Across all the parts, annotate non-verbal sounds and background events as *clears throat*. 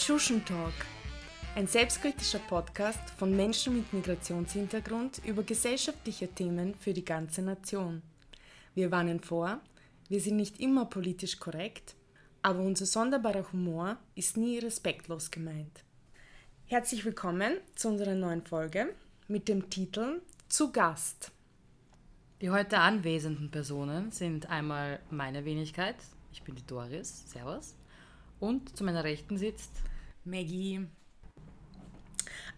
Tschuschen Talk, ein selbstkritischer Podcast von Menschen mit Migrationshintergrund über gesellschaftliche Themen für die ganze Nation. Wir warnen vor, wir sind nicht immer politisch korrekt, aber unser sonderbarer Humor ist nie respektlos gemeint. Herzlich willkommen zu unserer neuen Folge mit dem Titel Zu Gast. Die heute anwesenden Personen sind einmal meine Wenigkeit, ich bin die Doris, Servus, und zu meiner Rechten sitzt Maggie.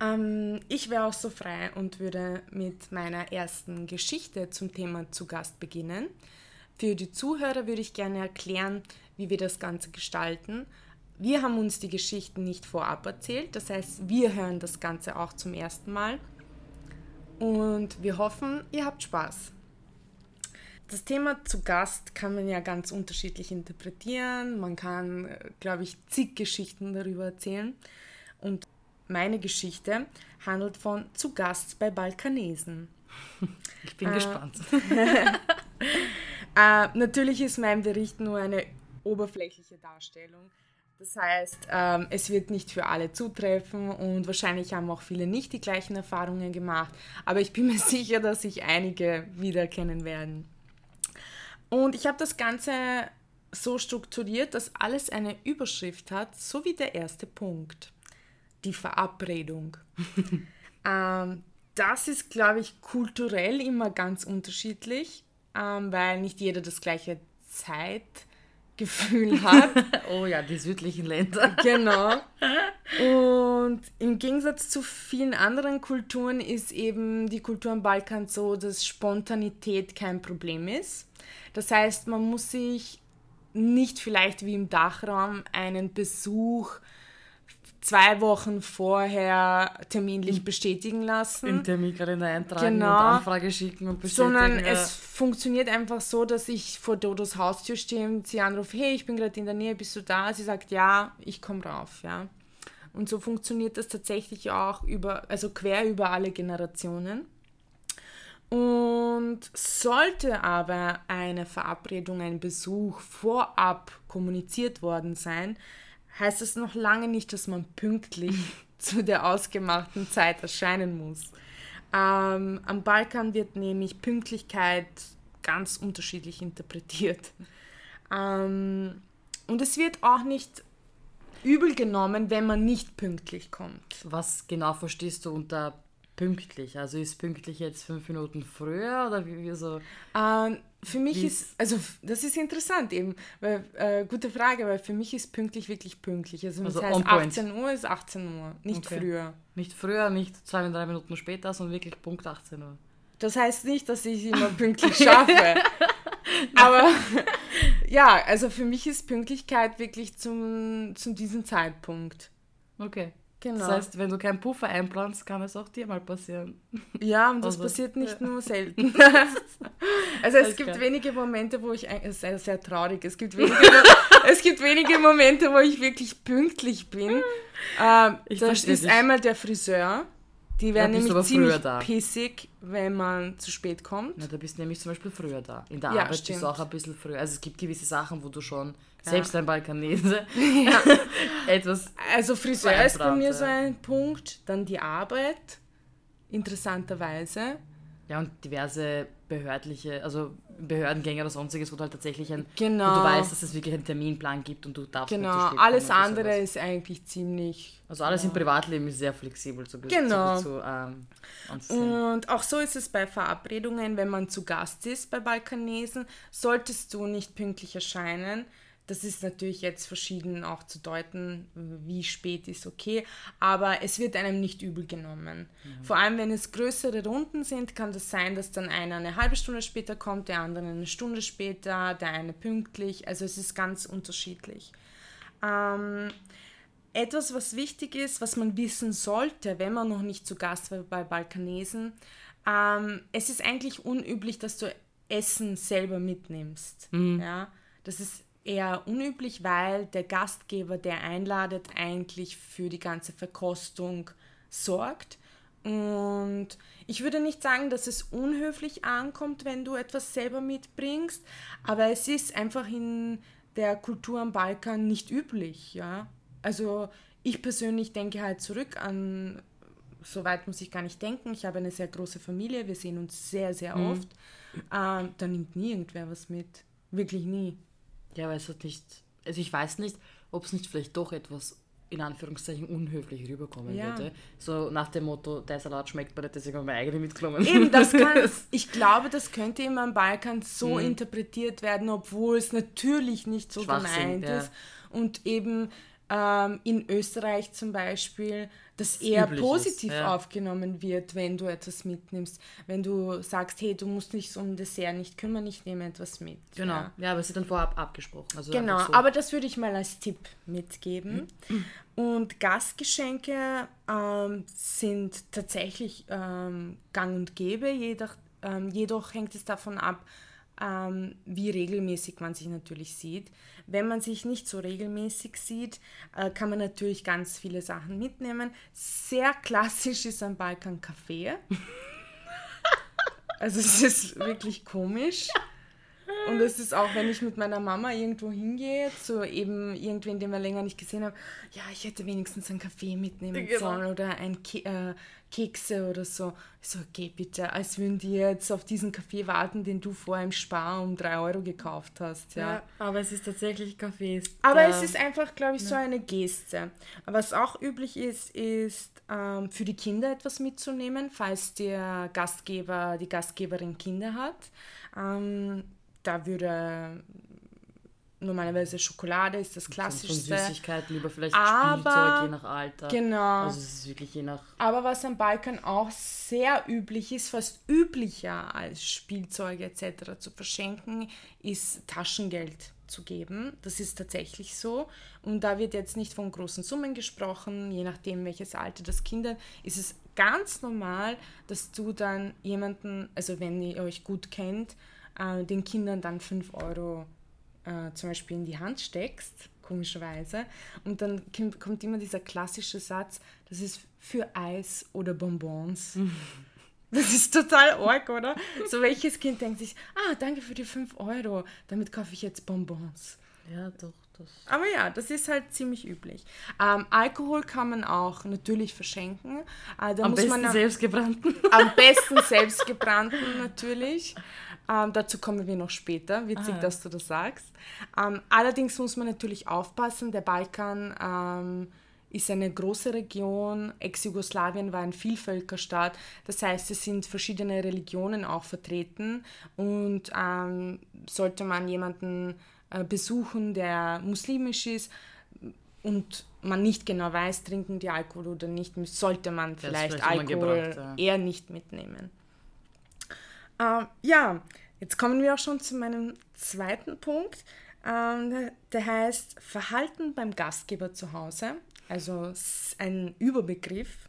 Ähm, ich wäre auch so frei und würde mit meiner ersten Geschichte zum Thema zu Gast beginnen. Für die Zuhörer würde ich gerne erklären, wie wir das Ganze gestalten. Wir haben uns die Geschichten nicht vorab erzählt, das heißt, wir hören das Ganze auch zum ersten Mal. Und wir hoffen, ihr habt Spaß. Das Thema zu Gast kann man ja ganz unterschiedlich interpretieren. Man kann, glaube ich, zig Geschichten darüber erzählen. Und meine Geschichte handelt von zu Gast bei Balkanesen. *laughs* Ich bin äh, gespannt. *laughs* äh, natürlich ist mein Bericht nur eine oberflächliche Darstellung. Das heißt, ähm, es wird nicht für alle zutreffen und wahrscheinlich haben auch viele nicht die gleichen Erfahrungen gemacht. Aber ich bin mir *laughs* sicher, dass sich einige wiedererkennen werden. Und ich habe das Ganze so strukturiert, dass alles eine Überschrift hat, so wie der erste Punkt. Die Verabredung. *laughs* ähm, das ist, glaube ich, kulturell immer ganz unterschiedlich, ähm, weil nicht jeder das gleiche Zeitgefühl *laughs* hat. oh ja, die südlichen Länder. genau. *laughs* Und im Gegensatz zu vielen anderen Kulturen ist eben die Kultur am Balkan so, dass Spontanität kein Problem ist. Das heißt, man muss sich nicht vielleicht wie im Dachraum einen Besuch zwei Wochen vorher terminlich bestätigen lassen. Im Terminkalender eintragen genau, und Anfrage schicken und bestätigen. Sondern ja. es funktioniert einfach so, dass ich vor Dodos Haustür stehe und sie anrufe, hey, ich bin gerade in der Nähe, bist du da? Sie sagt, ja, ich komme rauf, ja. Und so funktioniert das tatsächlich auch über, also quer über alle Generationen. Und sollte aber eine Verabredung, ein Besuch vorab kommuniziert worden sein, heißt das noch lange nicht, dass man pünktlich *laughs* zu der ausgemachten Zeit erscheinen muss. Ähm, am Balkan wird nämlich Pünktlichkeit ganz unterschiedlich interpretiert. Ähm, und es wird auch nicht übel genommen, wenn man nicht pünktlich kommt. Was genau verstehst du unter pünktlich? Also ist pünktlich jetzt fünf Minuten früher oder wie, wie so? Ähm, für mich ist, also das ist interessant eben, weil, äh, gute Frage, weil für mich ist pünktlich wirklich pünktlich. Also, also das heißt 18 Uhr ist 18 Uhr, nicht okay. früher. Nicht früher, nicht zwei, drei Minuten später, sondern wirklich Punkt 18 Uhr. Das heißt nicht, dass ich immer pünktlich schaffe. *laughs* Aber *laughs* ja, also für mich ist Pünktlichkeit wirklich zum, zum diesem Zeitpunkt. Okay. Genau. Das heißt, wenn du keinen Puffer einplanst, kann es auch dir mal passieren. Ja, und das also, passiert nicht ja. nur selten. *laughs* also es gibt wenige Momente, wo ich, es ist sehr, sehr traurig, es gibt, wenige, *laughs* es gibt wenige Momente, wo ich wirklich pünktlich bin. Ähm, das ist dich. einmal der Friseur. Die werden nämlich ziemlich pissig, wenn man zu spät kommt. Ja, da bist du nämlich zum Beispiel früher da. In der ja, Arbeit stimmt. bist du auch ein bisschen früher. Also es gibt gewisse Sachen, wo du schon. Selbst ein Balkanese *laughs* ja. *laughs* etwas. Also Friseur ist bei mir so ein Punkt. Dann die Arbeit, interessanterweise. Ja, und diverse behördliche, also Behördengänge oder sonstiges, wo du halt tatsächlich ein, genau. du weißt, dass es wirklich einen Terminplan gibt und du darfst Genau, alles andere ist eigentlich ziemlich... Also alles ja. im Privatleben ist sehr flexibel zu Genau. Zu, zu, ähm, und auch so ist es bei Verabredungen, wenn man zu Gast ist bei Balkanesen, solltest du nicht pünktlich erscheinen, das ist natürlich jetzt verschieden auch zu deuten, wie spät ist okay, aber es wird einem nicht übel genommen. Mhm. Vor allem, wenn es größere Runden sind, kann das sein, dass dann einer eine halbe Stunde später kommt, der andere eine Stunde später, der eine pünktlich. Also es ist ganz unterschiedlich. Ähm, etwas, was wichtig ist, was man wissen sollte, wenn man noch nicht zu Gast war bei Balkanesen, ähm, es ist eigentlich unüblich, dass du Essen selber mitnimmst. Mhm. Ja? Das ist eher unüblich, weil der Gastgeber, der einladet, eigentlich für die ganze Verkostung sorgt. Und ich würde nicht sagen, dass es unhöflich ankommt, wenn du etwas selber mitbringst, aber es ist einfach in der Kultur am Balkan nicht üblich, ja. Also ich persönlich denke halt zurück an, so weit muss ich gar nicht denken. Ich habe eine sehr große Familie, wir sehen uns sehr, sehr Mhm. oft. Ähm, da nimmt nie irgendwer was mit. Wirklich nie. Ja, weil es hat nicht. Also ich weiß nicht, ob es nicht vielleicht doch etwas in Anführungszeichen unhöflich rüberkommen Ja. würde. So nach dem Motto, der Salat schmeckt mir nicht, deswegen habe ich meine eigene mitgenommen. Eben, das *laughs* kann, ich glaube, das könnte immer am Balkan so Mhm. interpretiert werden, obwohl es natürlich nicht so gemeint ja. ist. Und eben ähm, in Österreich zum Beispiel, das eher ist, positiv ja. aufgenommen wird, wenn du etwas mitnimmst. Wenn du sagst, hey, du musst dich um Dessert nicht kümmern, ich nehme etwas mit. Genau. Ja. Ja, aber es ist dann vorab abgesprochen. Also Genau, so. aber das würde ich mal als Tipp mitgeben. Und Gastgeschenke ähm, sind tatsächlich ähm, gang und gäbe, jedoch, ähm, jedoch hängt es davon ab, ähm, wie regelmäßig man sich natürlich sieht. Wenn man sich nicht so regelmäßig sieht, äh, kann man natürlich ganz viele Sachen mitnehmen. Sehr klassisch ist am Balkan Kaffee. *laughs* Also es ist wirklich komisch. *laughs* Und es ist auch, wenn ich mit meiner Mama irgendwo hingehe, zu eben irgendwen, den wir länger nicht gesehen haben, ja, ich hätte wenigstens einen Kaffee mitnehmen Genau. sollen oder ein Ke äh, Kekse oder so. Ich so, geh bitte, als würden die jetzt auf diesen Kaffee warten, den du vor im Spar um 3 Euro gekauft hast. Ja. ja, aber es ist tatsächlich Kaffee. Aber es ist einfach, glaube ich, so eine Geste. Was auch üblich ist, ist ähm, für die Kinder etwas mitzunehmen, falls der Gastgeber, die Gastgeberin Kinder hat. Ähm, da würde normalerweise Schokolade ist das Von Klassischste. Süßigkeiten lieber vielleicht Aber- Spielzeug, je nach Alter. Genau. Also es ist wirklich je nach. Aber was am Balkan auch sehr üblich ist, fast üblicher als Spielzeuge etc. zu verschenken, ist Taschengeld zu geben. Das ist tatsächlich so. Und da wird jetzt nicht von großen Summen gesprochen, je nachdem welches Alter das Kind hat, ist es ganz normal, dass du dann jemanden, also wenn ihr euch gut kennt, äh, den Kindern dann 5 Euro äh, zum Beispiel in die Hand steckst, komischerweise, und dann kommt, immer dieser klassische Satz, das ist für Eis oder Bonbons. *laughs* Das ist total arg, oder? So welches Kind denkt sich, ah, danke für die 5 Euro, damit kaufe ich jetzt Bonbons. Ja, doch, das. Aber ja, das ist halt ziemlich üblich. Ähm, Alkohol kann man auch natürlich verschenken. Äh, da Am muss besten man selbstgebrannten. am besten *laughs* selbstgebrannten natürlich. Ähm, dazu kommen wir noch später. Witzig, Ah. dass du das sagst. Ähm, allerdings muss man natürlich aufpassen. Der Balkan ähm, ist eine große Region. Ex-Jugoslawien war ein Vielvölkerstaat. Das heißt, es sind verschiedene Religionen auch vertreten. Und ähm, sollte man jemanden äh, besuchen, der muslimisch ist, und man nicht genau weiß, trinken die Alkohol oder nicht, sollte man vielleicht Alkohol gebraucht, eher nicht mitnehmen. Ähm, ja, jetzt kommen wir auch schon zu meinem zweiten Punkt. Ähm, der, heißt Verhalten beim Gastgeber zu Hause, also ein Überbegriff.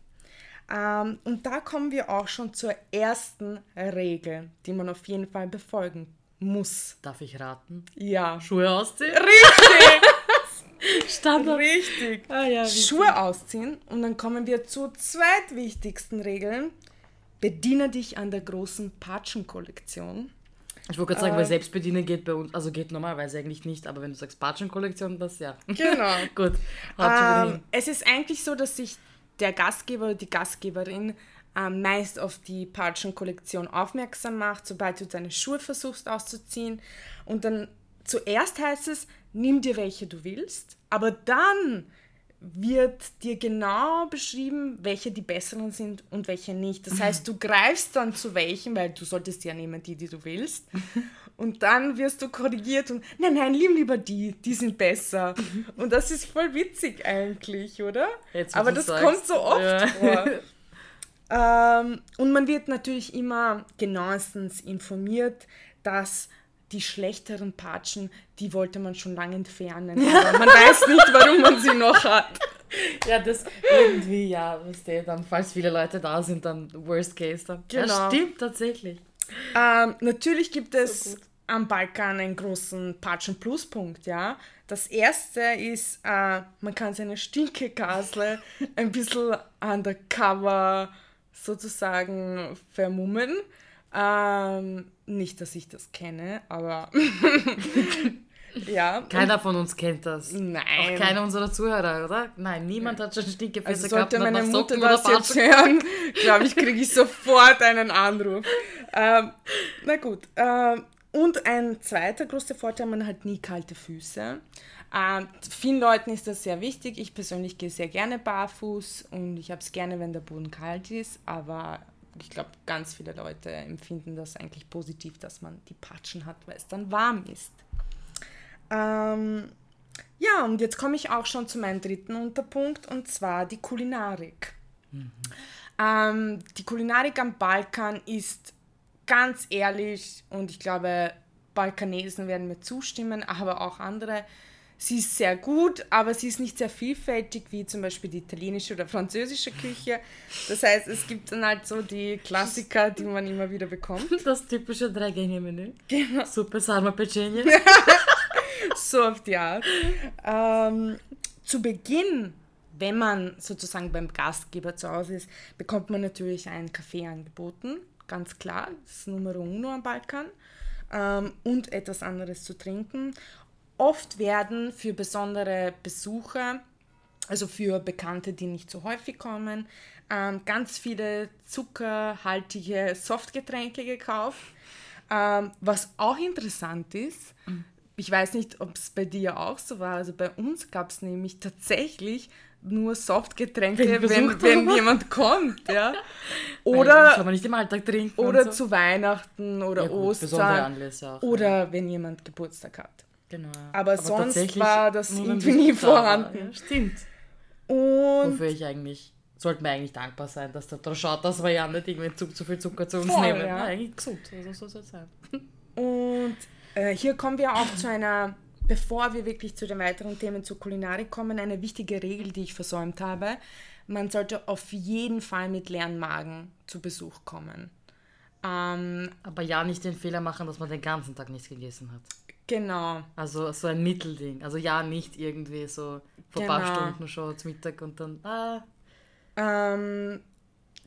Ähm, und da kommen wir auch schon zur ersten Regel, die man auf jeden Fall befolgen muss. Darf ich raten? Ja. Schuhe ausziehen? Richtig! *laughs* Standard. Richtig! Ah, ja, Schuhe ausziehen und dann kommen wir zur zweitwichtigsten Regel. Bediene dich an der großen Patschen-Kollektion. Ich wollte gerade sagen, weil Äh, Selbstbedienen geht bei uns, also geht normalerweise eigentlich nicht, aber wenn du sagst Patschen-Kollektion, das ja. Genau. *laughs* Gut. Ähm, es ist eigentlich so, dass sich der Gastgeber oder die Gastgeberin ähm, meist auf die Patschen-Kollektion aufmerksam macht, sobald du deine Schuhe versuchst auszuziehen. Und dann zuerst heißt es, nimm dir welche du willst, aber dann wird dir genau beschrieben, welche die besseren sind und welche nicht. Das heißt, du greifst dann zu welchen, weil du solltest ja nehmen die, die du willst. *laughs* Und dann wirst du korrigiert und nein, nein, nimm lieber die, die sind besser. Und das ist voll witzig eigentlich, oder? Jetzt, Aber das sagst. kommt so oft Ja. vor. Ähm, und man wird natürlich immer genauestens informiert, dass die schlechteren Patschen, die wollte man schon lange entfernen. Aber man weiß nicht, warum man sie noch hat. *laughs* Ja, das irgendwie, ja, wisst ihr, dann, falls viele Leute da sind, dann Worst Case dann. Genau. Ja, stimmt tatsächlich. Ähm, natürlich gibt es So am Balkan einen großen Patschen-Pluspunkt, ja. Das erste ist, äh, man kann seine Stinkekasle ein bisschen undercover sozusagen vermummen. Ähm, nicht, dass ich das kenne, aber *laughs* Ja. Keiner von uns kennt das. Nein. Auch keiner unserer Zuhörer, oder? Nein, niemand hat schon Stinkefäße Also gehabt. sollte meine Mutter das jetzt hören, glaube ich, kriege ich *laughs* sofort einen Anruf. Ähm, na gut. Ähm, und ein zweiter großer Vorteil, man hat nie kalte Füße. Ähm, vielen Leuten ist das sehr wichtig. Ich persönlich gehe sehr gerne barfuß und ich habe es gerne, wenn der Boden kalt ist, aber ich glaube, ganz viele Leute empfinden das eigentlich positiv, dass man die Patschen hat, weil es dann warm ist. Ähm, ja, und jetzt komme ich auch schon zu meinem dritten Unterpunkt und zwar die Kulinarik. Ähm, die Kulinarik am Balkan ist ganz ehrlich und ich glaube, Balkanesen werden mir zustimmen, aber auch andere. Sie ist sehr gut, aber sie ist nicht sehr vielfältig wie zum Beispiel die italienische oder französische Küche. Das heißt, es gibt dann halt so die Klassiker, die man immer wieder bekommt. *laughs* Das typische Drei-Gänge-Menü. Genau. Suppe, Sarma, Pecenie. *laughs* so auf die Art. Ähm, zu Beginn, wenn man sozusagen beim Gastgeber zu Hause ist, bekommt man natürlich einen Kaffee angeboten. Ganz klar, das ist Numero uno am Balkan. Ähm, und etwas anderes zu trinken. Oft werden für besondere Besucher, also für Bekannte, die nicht so häufig kommen, ähm, ganz viele zuckerhaltige Softgetränke gekauft. Ähm, was auch interessant ist, ich weiß nicht, ob es bei dir auch so war, also bei uns gab es nämlich tatsächlich nur Softgetränke, Wenn wenn, jemand kommt, ja. *laughs* Oder, das kann man nicht im Alltag trinken. oder so. zu Weihnachten oder ja, gut, besondere Ostern Anlässe auch. oder wenn jemand Geburtstag hat. Genau. Aber sonst tatsächlich war das irgendwie nie da vorhanden. Ja, stimmt. Und Wofür ich eigentlich, sollten wir eigentlich dankbar sein, dass der darauf schaut, dass wir ja nicht irgendwie zu, zu viel Zucker zu uns Voll, nehmen. ja. Ja. eigentlich gesund, also so soll es sein. Und äh, hier kommen wir auch zu einer, bevor wir wirklich zu den weiteren Themen zur Kulinarik kommen, eine wichtige Regel, die ich versäumt habe. Man sollte auf jeden Fall mit leeren Magen zu Besuch kommen. Ähm, Aber ja, nicht den Fehler machen, dass man den ganzen Tag nichts gegessen hat. Genau. Also so ein Mittelding. Also ja, nicht irgendwie so vor ein paar Genau. Stunden schon zum Mittag und dann, ah, Ähm,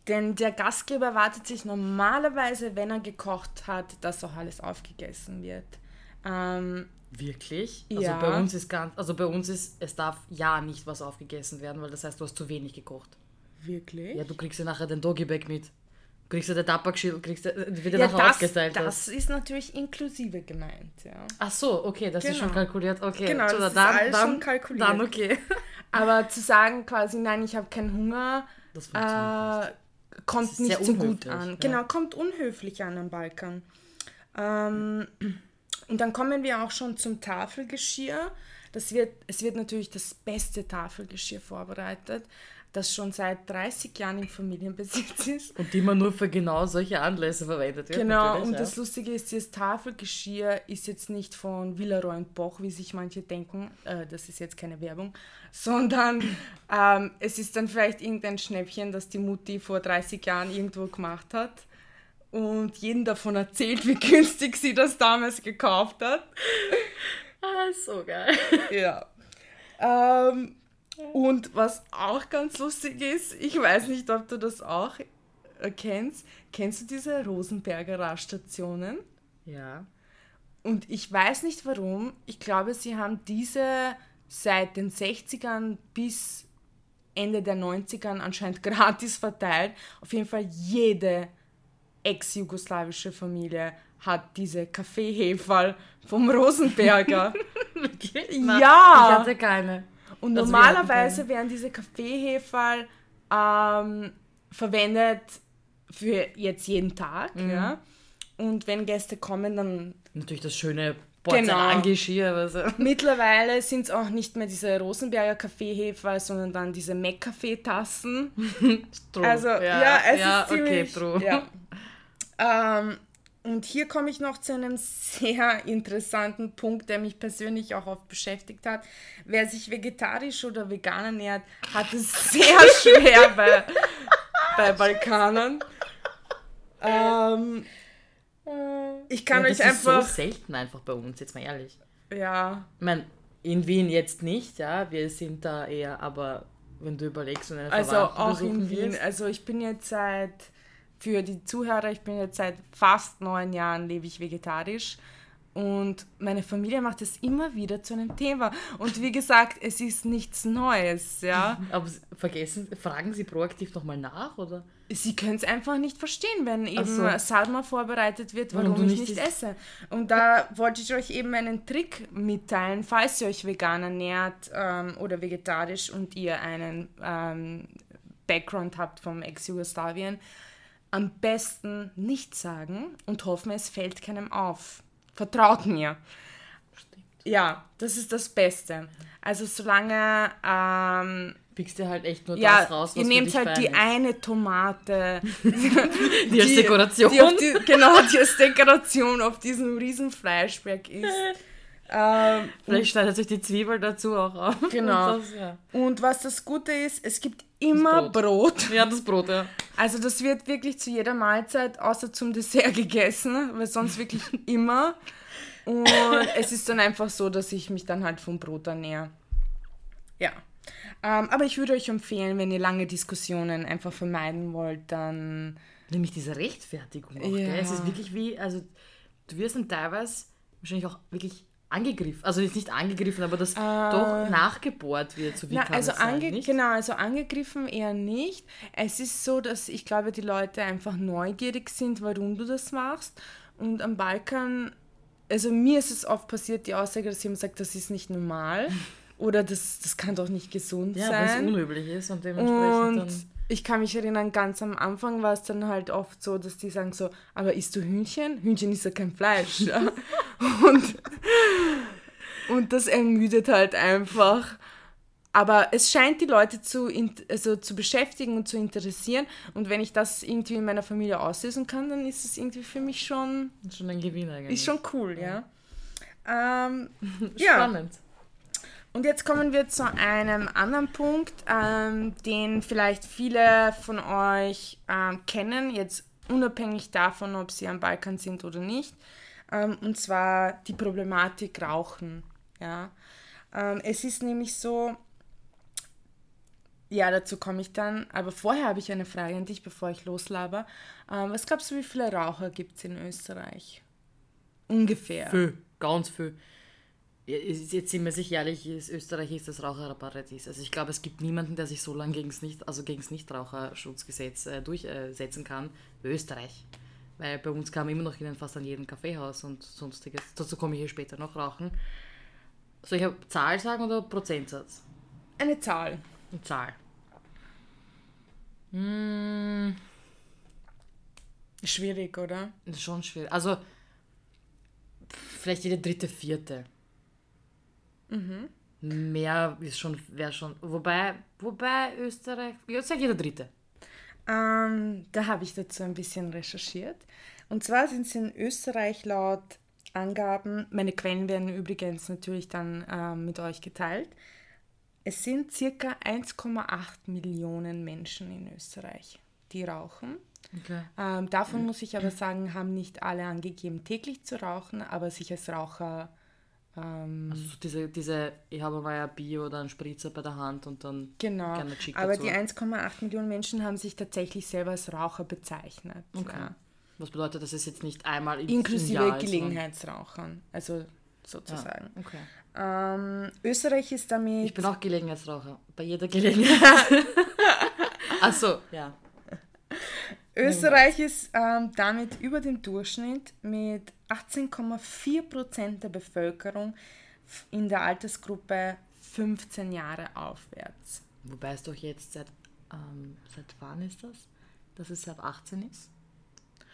denn der Gastgeber erwartet sich normalerweise, wenn er gekocht hat, dass auch alles aufgegessen wird. Ähm, wirklich? Also Ja. bei uns ist ganz, also bei uns ist, es darf ja nicht was aufgegessen werden, weil das heißt, du hast zu wenig gekocht. wirklich? Ja, du kriegst ja nachher den Doggy-Bag mit. Du kriegst ja den Tabakschil, kriegst ja, wird ja, nachher das, ausgeteilt. das ist natürlich inklusive gemeint, ja. Ach so, okay, das ist Genau. schon kalkuliert. Okay, Genau, so, das ist dann, alles dann, schon kalkuliert. Dann okay. *laughs* Aber zu sagen quasi, nein, ich habe keinen Hunger, Das äh, kommt ist nicht so gut an. ja. Genau, kommt unhöflich an am Balkan. Ähm, und dann kommen wir auch schon zum Tafelgeschirr. Das wird, es wird natürlich das beste Tafelgeschirr vorbereitet, das schon seit 30 Jahren im Familienbesitz *laughs* ist. Und die man nur für genau solche Anlässe verwendet wird. Genau, und ja. das Lustige ist, dieses Tafelgeschirr ist jetzt nicht von Villeroy und Boch, wie sich manche denken, äh, das ist jetzt keine Werbung, *laughs* sondern ähm, es ist dann vielleicht irgendein Schnäppchen, das die Mutti vor 30 Jahren irgendwo gemacht hat und jeden davon erzählt, wie *laughs* günstig sie das damals gekauft hat. Ah, so geil. Ja. Ähm, und was auch ganz lustig ist, ich weiß nicht, ob du das auch kennst. Kennst du diese Rosenberger Raststationen? Ja. Und ich weiß nicht warum. Ich glaube, sie haben diese seit den 60ern bis Ende der 90ern anscheinend *laughs* gratis verteilt. Auf jeden Fall jede ex-jugoslawische Familie hat diese Kaffeeheferl vom Rosenberger. *laughs* Ja. Ich hatte keine. Und Also wir normalerweise werden diese Kaffeeheferl ähm, verwendet für jetzt jeden Tag. Mhm. Ja? Und wenn Gäste kommen, dann Natürlich das schöne Genau. Porzellangeschirr. Also. *laughs* Mittlerweile sind es auch nicht mehr diese Rosenberger Kaffeehefer, sondern dann diese Mac-Kaffeetassen. *laughs* True. Also, ja, es ja, ist ziemlich... okay, true. Ja. *laughs* Ähm, und hier komme ich noch zu einem sehr *laughs* interessanten Punkt, der mich persönlich auch oft beschäftigt hat. Wer sich vegetarisch oder vegan ernährt, hat es *laughs* sehr schwer bei, bei Balkanern. Ähm, ich kann ja, euch das ist so einfach... selten einfach bei uns, jetzt mal ehrlich. ja, Ich meine, in Wien jetzt nicht, ja, wir sind da eher, aber wenn du überlegst und eine Also auch in Wien. wirst, Also ich bin jetzt seit, für die Zuhörer, ich bin jetzt seit fast neun Jahren lebe ich vegetarisch. Und meine Familie macht es immer wieder zu einem Thema. Und wie gesagt, es ist nichts Neues, ja. *laughs* Aber vergessen, fragen Sie proaktiv nochmal nach, oder? Sie können es einfach nicht verstehen, wenn eben so. Sadma vorbereitet wird, Warum warum, ich nicht esse. Und da wollte ich euch eben einen Trick mitteilen, falls ihr euch vegan ernährt ähm, oder vegetarisch und ihr einen ähm, Background habt vom Ex-Jugoslawien. Am besten nichts sagen und hoffen, es fällt keinem auf. Vertraut mir. Ja, das ist das Beste. Also solange ähm, Pickst dir halt echt nur ja, das raus, was ihr nehmt halt die ist. eine Tomate, *laughs* Die als Dekoration. Die auf die, genau, die als Dekoration auf diesem riesen Fleischberg ist. *laughs* ähm, Vielleicht schneidet sich die Zwiebel dazu auch auf. Genau. Und das, ja. und was das Gute ist, es gibt immer Brot. ja, das Brot, ja. Also das wird wirklich zu jeder Mahlzeit außer zum Dessert gegessen, weil sonst wirklich *laughs* immer. Und es ist dann einfach so, dass ich mich dann halt vom Brot ernähre. Ja. Ähm, aber ich würde euch empfehlen, wenn ihr lange Diskussionen einfach vermeiden wollt, dann Nämlich diese Rechtfertigung auch, Ja. gell? Es ist wirklich wie, also du wirst dann teilweise wahrscheinlich auch wirklich angegriffen. Also jetzt nicht angegriffen, aber dass doch nachgebohrt wird, so wie Na, kann also sein, nicht? genau, also angegriffen eher nicht. Es ist so, dass ich glaube, die Leute einfach neugierig sind, warum du das machst. Und am Balkan, also mir ist es oft passiert, die Aussage, dass jemand sagt, das ist nicht normal *laughs* oder das, das kann doch nicht gesund Ja, weil es sein. unüblich ist und dementsprechend Und dann... ich kann mich erinnern, ganz am Anfang war es dann halt oft so, dass die sagen so, aber isst du Hühnchen? Hühnchen ist ja kein Fleisch. Ja? *laughs* und, und das ermüdet halt einfach. Aber es scheint die Leute zu, also zu beschäftigen und zu interessieren. Und wenn ich das irgendwie in meiner Familie auslösen kann, dann ist es irgendwie für mich schon, Schon ein Gewinn eigentlich. ist schon cool, ja. Ähm, *laughs* ja. Und jetzt kommen wir zu einem anderen Punkt, ähm, den vielleicht viele von euch ähm, kennen, jetzt unabhängig davon, ob sie am Balkan sind oder nicht. Ähm, und zwar die Problematik Rauchen. Ja? Ähm, es ist nämlich so, ja, dazu komme ich dann, aber vorher habe ich eine Frage an dich, bevor ich loslaber. Ähm, was glaubst du, wie viele Raucher gibt es in Österreich? Ungefähr. Viel, ganz viel. Jetzt sind wir sich ehrlich, ist Österreich ist das Raucherparadies. Also ich glaube, es gibt niemanden, der sich so lange gegen das Nicht, also gegen das Nichtraucherschutzgesetz äh, durchsetzen kann wie Österreich. Weil bei uns kam immer noch in fast an jedem Kaffeehaus und sonstiges. Dazu komme ich hier später noch rauchen. Soll ich eine Zahl sagen oder Prozentsatz? Eine Zahl. Eine Zahl. Hm, Schwierig, oder? das ist schon schwierig. Also vielleicht jede dritte, vierte. Mehr ist schon, wäre schon. Wobei, wobei Österreich. Ja, sag jeder dritte. Ähm, da habe ich dazu ein bisschen recherchiert. Und zwar sind es in Österreich laut Angaben, meine Quellen werden übrigens natürlich dann ähm, mit euch geteilt, es sind circa 1,8 Millionen Menschen in Österreich, die rauchen. Okay. Ähm, davon muss ich aber sagen, haben nicht alle angegeben, täglich zu rauchen, aber sich als Raucher ähm, Also so diese, diese, ich habe mal ein Bier oder einen Spritzer bei der Hand und dann Genau, gerne Chick aber dazu. die 1,8 Millionen Menschen haben sich tatsächlich selber als Raucher bezeichnet. Okay. Ja. Was bedeutet, dass es jetzt nicht einmal im, Inklusive Jahr ist, Gelegenheitsrauchern, also sozusagen. Ja, okay. Ähm, Österreich ist damit. Ich bin auch Gelegenheitsraucher. Bei jeder *laughs* Gelegenheit. Achso, ja. Österreich ist ähm, damit über dem Durchschnitt mit 18,4 Prozent der Bevölkerung in der Altersgruppe 15 Jahre aufwärts. Wobei es doch jetzt seit, ähm, seit wann ist das? Dass es seit 18 ist?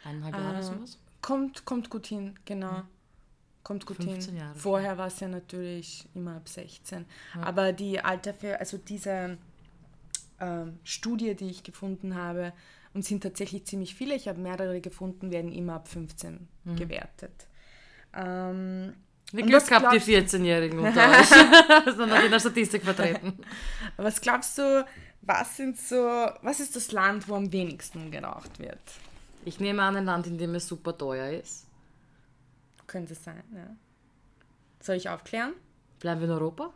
Eineinhalb Jahre Äh, sowas? Kommt, kommt gut hin, genau. Kommt gut 15 hin. Jahre. Vorher war es ja natürlich immer ab 16. Aber die Alter für, also diese ähm, Studie, die ich gefunden habe, und sind tatsächlich ziemlich viele, ich habe mehrere gefunden, werden immer ab 15 Mhm. gewertet. Ähm, Glück was gehabt, die glaubst du- 14-Jährigen *laughs* unter euch. *laughs* Sondern in der Statistik vertreten. *laughs* was glaubst du, was sind so, was ist das Land, wo am wenigsten geraucht wird? Ich nehme an, ein Land, in dem es super teuer ist. Könnte sein, ja. Soll ich aufklären? Bleiben wir in Europa?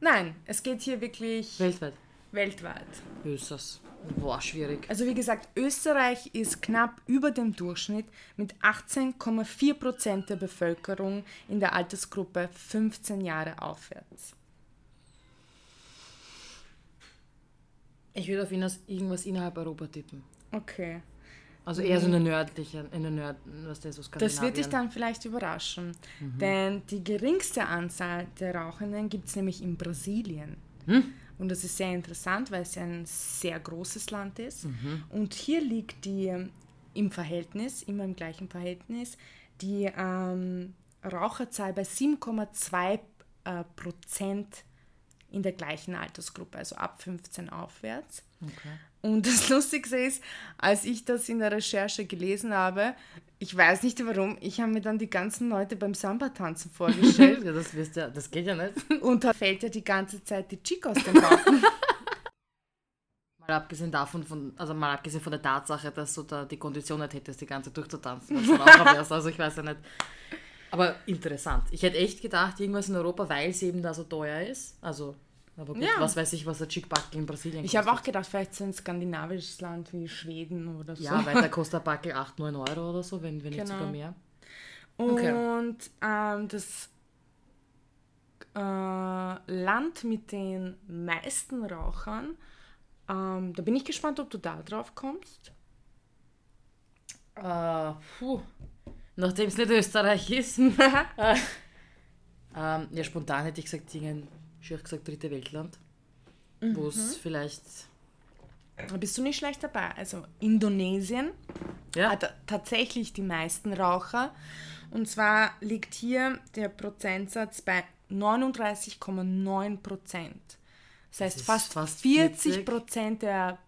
Nein, es geht hier wirklich Weltweit. Weltweit. Östers. Boah, schwierig. Also wie gesagt, Österreich ist knapp über dem Durchschnitt mit 18,4 Prozent der Bevölkerung in der Altersgruppe 15 Jahre aufwärts. Ich würde auf irgendwas innerhalb Europa tippen. Okay. Also eher so eine nördliche, in der Nörd, was der so Das wird dich dann vielleicht überraschen, Mhm. denn die geringste Anzahl der Rauchenden gibt es nämlich in Brasilien. Hm? Und das ist sehr interessant, weil es ein sehr großes Land ist. Mhm. Und hier liegt die ähm, im Verhältnis, immer im gleichen Verhältnis, die ähm, Raucherzahl bei 7,2 äh, Prozent in der gleichen Altersgruppe, also ab 15 aufwärts. Okay. Und das *laughs* Lustigste ist, als ich das in der Recherche gelesen habe, ich weiß nicht warum, ich habe mir dann die ganzen Leute beim Samba-Tanzen vorgestellt *laughs* Ja, das, wirst ja, das geht ja nicht. *laughs* und da fällt ja die ganze Zeit die Chick aus dem Bauch. Mal abgesehen davon, von, also mal abgesehen von der Tatsache, dass du da die Kondition nicht hättest, die ganze durchzutanzen, wärst. Also ich weiß ja nicht. Aber interessant. Ich hätte echt gedacht, irgendwas in Europa, weil es eben da so teuer ist. Also, aber gut, Ja. was weiß ich, was der Chickbackel in Brasilien Ich habe auch gedacht, vielleicht so ein skandinavisches Land wie Schweden oder so. Ja, weil da *laughs* kostet der Backel 8, 9 Euro oder so, wenn, wenn nicht Genau. sogar mehr. Und Okay. ähm, das äh, Land mit den meisten Rauchern, ähm, da bin ich gespannt, ob du da drauf kommst. Äh, puh. Nachdem es nicht Österreich ist. *laughs* äh, ähm, ja, spontan hätte ich gesagt, irgendein, schier gesagt, dritte Weltland. Wo es vielleicht. Da bist du nicht schlecht dabei. Also Indonesien Ja, hat tatsächlich die meisten Raucher. Und zwar liegt hier der Prozentsatz bei 39,9 Prozent. Das heißt, ist fast, fast 40 40. Prozent der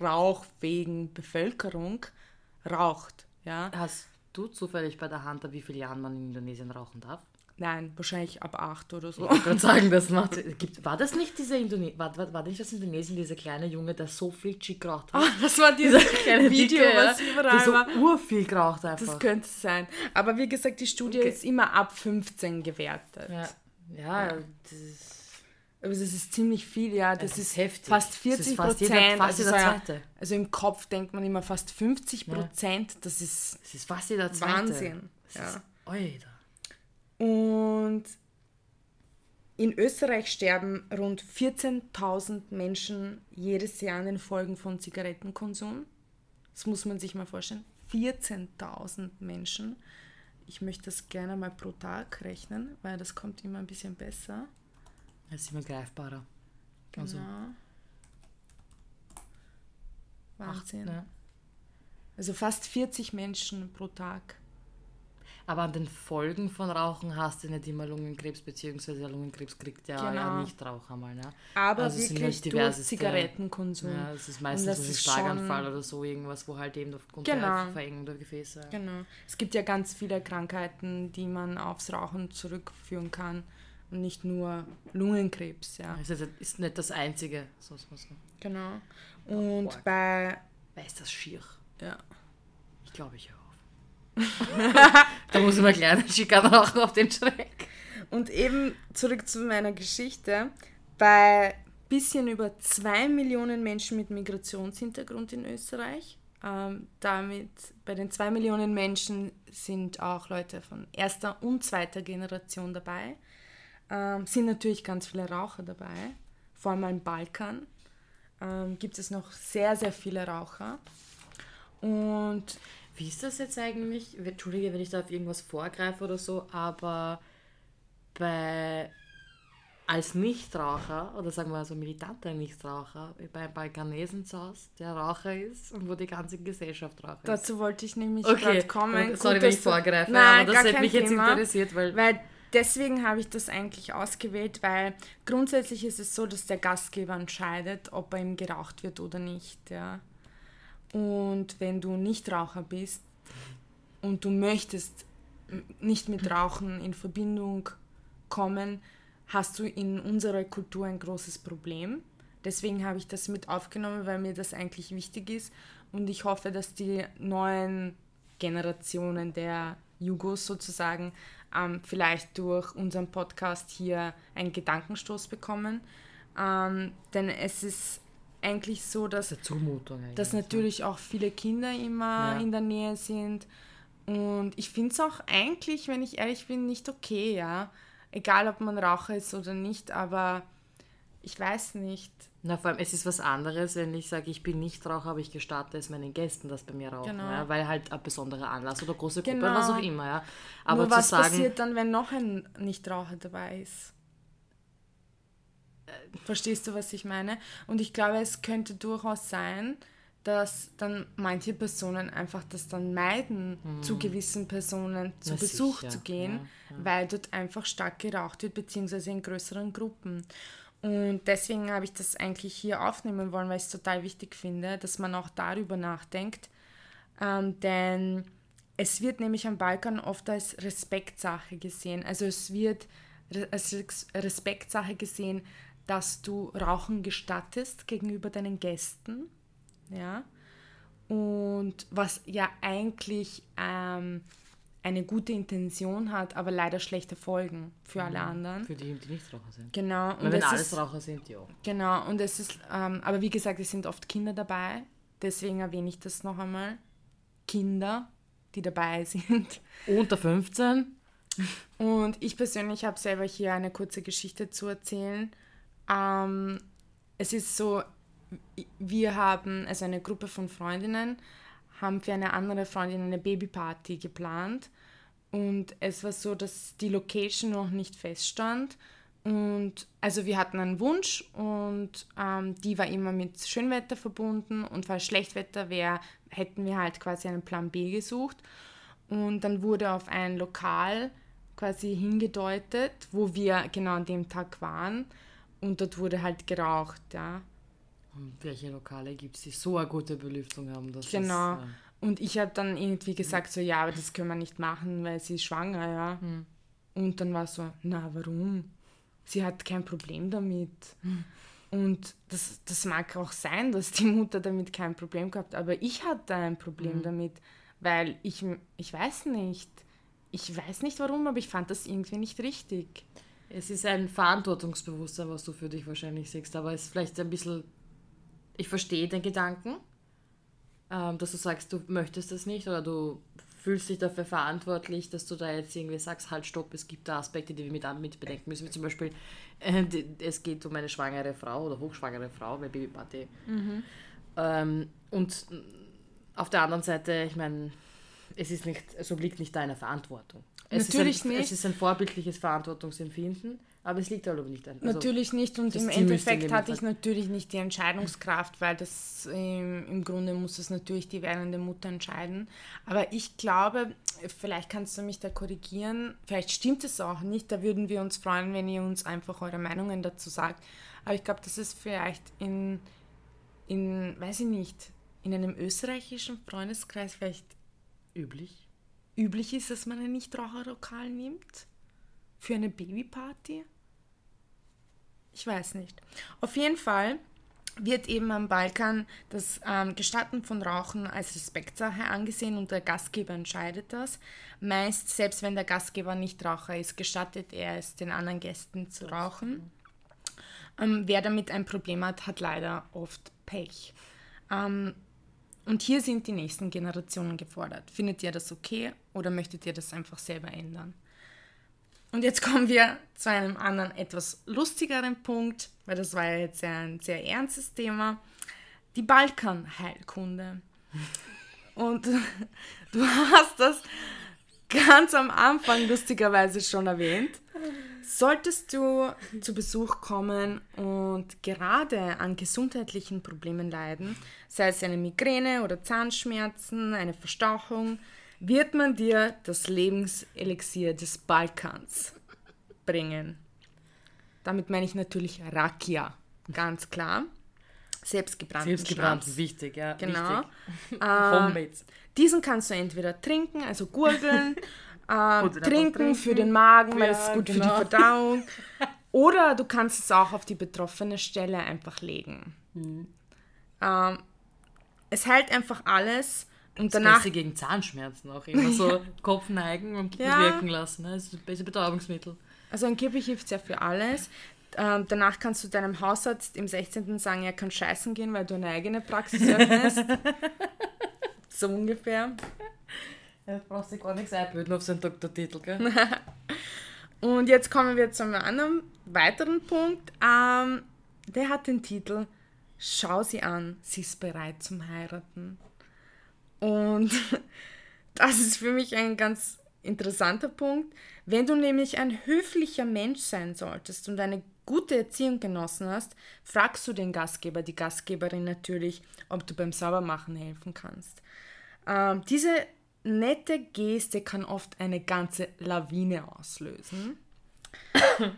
rauchfähigen Bevölkerung raucht. Ja? hast du zufällig bei der Hand, wie viele Jahren man in Indonesien rauchen darf? Nein, wahrscheinlich ab 8 oder so. Ich gerade sagen, das macht. *laughs* Gibt, war das nicht dieser Indone war, war, war nicht das Indonesien, dieser kleine Junge, der so viel Chick geraucht hat? Das war dieses kleine Video, Dicke, was ja, überall der so war. urviel geraucht einfach. Das könnte es sein. Aber wie gesagt, die Studie Okay. ist immer ab 15 gewertet. ja, ja, das ist. Aber das ist ziemlich viel, ja. Das, Das ist, heftig. fast Das 40 ist fast jeder- fast also, so, ja, Zweite. also im Kopf denkt man immer fast 50 Prozent. Das ist Es ist fast jeder zweite. Wahnsinn. Das Ja. ist, Alter. Und in Österreich sterben rund 14.000 Menschen jedes Jahr an den Folgen von Zigarettenkonsum. Das muss man sich mal vorstellen. 14.000 Menschen. Ich möchte das gerne mal pro Tag rechnen, weil das kommt immer ein bisschen besser. Das ist immer greifbarer. Also, Genau. Wahnsinn. ja. Also fast 40 Menschen pro Tag. Aber an den Folgen von Rauchen hast du nicht immer Lungenkrebs, beziehungsweise Lungenkrebs kriegt ja, ja Genau. nicht Raucher mal. Ne? Aber Also es sind wirklich halt durch Zigarettenkonsum. Ja, das ist meistens ein Schlaganfall oder so irgendwas, wo halt eben aufgrund Genau. der Verengung der Gefäße. Genau. Es gibt ja ganz viele Krankheiten, die man aufs Rauchen zurückführen kann. Und nicht nur Lungenkrebs, ja. Das ist, nicht das Einzige. So, so, so. Genau. Und Arg. bei, Weil ist das schier. ja. Ich glaube, ich auf. *laughs* da muss ich mal kleine Schikan rauchen auf den Schreck. Und eben zurück zu meiner Geschichte. Bei bisschen über zwei Millionen Menschen mit Migrationshintergrund in Österreich. Ähm, damit bei den zwei Millionen Menschen sind auch Leute von erster und zweiter Generation dabei. Ähm, sind natürlich ganz viele Raucher dabei, vor allem am Balkan. Ähm, gibt es noch sehr, sehr viele Raucher. Und Wie ist das jetzt eigentlich? Entschuldige, wenn ich da auf irgendwas vorgreife oder so, aber bei als Nichtraucher oder sagen wir so militanter Nichtraucher bei Balkanesen zu Hause, der Raucher ist und wo die ganze Gesellschaft Raucher ist. dazu wollte ich nämlich Okay, gerade kommen. sorry, Gut, wenn ich vorgreife, Nein, aber das hätte mich jetzt Thema. interessiert, weil- weil deswegen habe ich das eigentlich ausgewählt, weil grundsätzlich ist es so, dass der Gastgeber entscheidet, ob bei ihm geraucht wird oder nicht. Ja. Und wenn du nicht Raucher bist und du möchtest nicht mit Rauchen in Verbindung kommen, hast du in unserer Kultur ein großes Problem. Deswegen habe ich das mit aufgenommen, weil mir das eigentlich wichtig ist. Und ich hoffe, dass die neuen Generationen der Jugos sozusagen ähm, vielleicht durch unseren Podcast hier einen Gedankenstoß bekommen. Ähm, denn es ist eigentlich so, dass, eigentlich. dass natürlich auch viele Kinder immer Ja. in der Nähe sind. Und ich finde es auch eigentlich, wenn ich ehrlich bin, nicht okay, ja. Egal, ob man Raucher ist oder nicht, aber ich weiß nicht. Na, vor allem, es ist was anderes, wenn ich sage, ich bin nicht Raucher, aber ich gestatte es meinen Gästen, dass bei mir rauchen. Genau. Ja, weil halt ein besonderer Anlass oder große Gruppe, Genau. was auch immer. Ja. Aber Nur was sagen, passiert dann, wenn noch ein Nichtraucher dabei ist? Verstehst du, was ich meine? Und ich glaube, es könnte durchaus sein, dass dann manche Personen einfach das dann meiden, zu gewissen Personen zu Na Besuch sicher, zu gehen, ja, weil dort einfach stark geraucht wird, beziehungsweise in größeren Gruppen. Und deswegen habe ich das eigentlich hier aufnehmen wollen, weil ich es total wichtig finde, dass man auch darüber nachdenkt. Ähm, denn es wird nämlich am Balkan oft als Respektsache gesehen. Also es wird als Res- Respektsache gesehen, dass du Rauchen gestattest gegenüber deinen Gästen. Ja. Und was ja eigentlich ähm, eine gute Intention hat, aber leider schlechte Folgen für alle anderen. für die, die nicht Raucher sind. Genau. Weil wenn es alles ist, Raucher sind, ja. Genau, und es ist, ähm, aber wie gesagt, es sind oft Kinder dabei, deswegen erwähne ich das noch einmal. Kinder, die dabei *laughs* sind. Unter 15? Und ich persönlich habe selber hier eine kurze Geschichte zu erzählen. Ähm, es ist so, wir haben, also eine Gruppe von Freundinnen, haben für eine andere Freundin eine Babyparty geplant. Und es war so, dass die Location noch nicht feststand. Und also wir hatten einen Wunsch und ähm, die war immer mit Schönwetter verbunden. Und falls Schlechtwetter wäre, hätten wir halt quasi einen Plan B gesucht. Und dann wurde auf ein Lokal quasi hingedeutet, wo wir genau an dem Tag waren. Und dort wurde halt geraucht, ja. Und welche Lokale gibt es, die so eine gute Belüftung haben? Dass Genau. Das, äh, Und ich habe dann irgendwie gesagt, so, ja, aber das können wir nicht machen, weil sie ist schwanger, ja. Und dann war so, na, warum? Sie hat kein Problem damit. Und das, das mag auch sein, dass die Mutter damit kein Problem gehabt hat, aber ich hatte ein Problem damit, weil ich, ich weiß nicht. Ich weiß nicht warum, aber ich fand das irgendwie nicht richtig. Es ist ein Verantwortungsbewusstsein, was du für dich wahrscheinlich siehst, aber es ist vielleicht ein bisschen. Ich verstehe den Gedanken, ähm, dass du sagst, du möchtest das nicht oder du fühlst dich dafür verantwortlich, dass du da jetzt irgendwie sagst, halt stopp, es gibt da Aspekte, die wir mit, mit bedenken müssen, wie zum Beispiel, äh, die, es geht um eine schwangere Frau oder hochschwangere Frau bei Babyparty. Ähm, und auf der anderen Seite, ich meine, es ist nicht, es obliegt nicht deiner Verantwortung. Es Natürlich ist ein, nicht. Es ist ein vorbildliches Verantwortungsempfinden, aber es liegt halt aber nicht an. Also, natürlich nicht und im Endeffekt hatte ich natürlich nicht die Entscheidungskraft, weil das ähm, im Grunde muss es natürlich die werdende Mutter entscheiden. Aber ich glaube, vielleicht kannst du mich da korrigieren, vielleicht stimmt es auch nicht, da würden wir uns freuen, wenn ihr uns einfach eure Meinungen dazu sagt. Aber ich glaube, das ist vielleicht in, in, weiß ich nicht, in einem österreichischen Freundeskreis vielleicht üblich. Üblich ist, dass man ein Nichtraucherlokal nimmt für eine Babyparty? Ich weiß nicht. Auf jeden Fall wird eben am Balkan das ähm, Gestatten von Rauchen als Respektsache angesehen und der Gastgeber entscheidet das. Meist, selbst wenn der Gastgeber nicht Raucher ist, gestattet er es den anderen Gästen zu rauchen. Ähm, wer damit ein Problem hat, hat leider oft Pech. Ähm, und hier sind die nächsten Generationen gefordert. Findet ihr das okay oder möchtet ihr das einfach selber ändern? Und jetzt kommen wir zu einem anderen, etwas lustigeren Punkt, weil das war ja jetzt ein sehr ernstes Thema. Die Balkanheilkunde. *laughs* Und du hast das ganz am Anfang lustigerweise schon erwähnt. Solltest du zu Besuch kommen und gerade an gesundheitlichen Problemen leiden, sei es eine Migräne oder Zahnschmerzen, eine Verstauchung, wird man dir das Lebenselixier des Balkans bringen. Damit meine ich natürlich Rakia, ganz klar. Selbstgebrannten Selbstgebrannt, Schnaps. wichtig, ja. Genau. Wichtig. Homemade. Diesen kannst du entweder trinken, also gurgeln, *laughs* ähm, trinken, trinken. für den Magen, weil es Ja, ist gut für genau. die Verdauung. *laughs* Oder du kannst es auch auf die betroffene Stelle einfach legen. Mhm. Ähm, es hält einfach alles und Das danach Beste gegen Zahnschmerzen auch immer so *laughs* Kopf neigen und Ja. wirken lassen. Ne? Das ist das beste Betäubungsmittel. Also angeblich hilft es ja für alles. Ähm, danach kannst du deinem Hausarzt im 16. sagen, er kann scheißen gehen, weil du eine eigene Praxis öffnest. *laughs* so ungefähr. Ja, brauchst du gar nichts einbilden auf seinen Doktortitel, gell? *laughs* Und jetzt kommen wir zu einem anderen, weiteren Punkt. Ähm, der hat den Titel Schau sie an, sie ist bereit zum Heiraten. Und *laughs* das ist für mich ein ganz interessanter Punkt. Wenn du nämlich ein höflicher Mensch sein solltest und eine gute Erziehung genossen hast, fragst du den Gastgeber, die Gastgeberin natürlich, ob du beim Saubermachen helfen kannst. Ähm, diese nette Geste kann oft eine ganze Lawine auslösen. *coughs*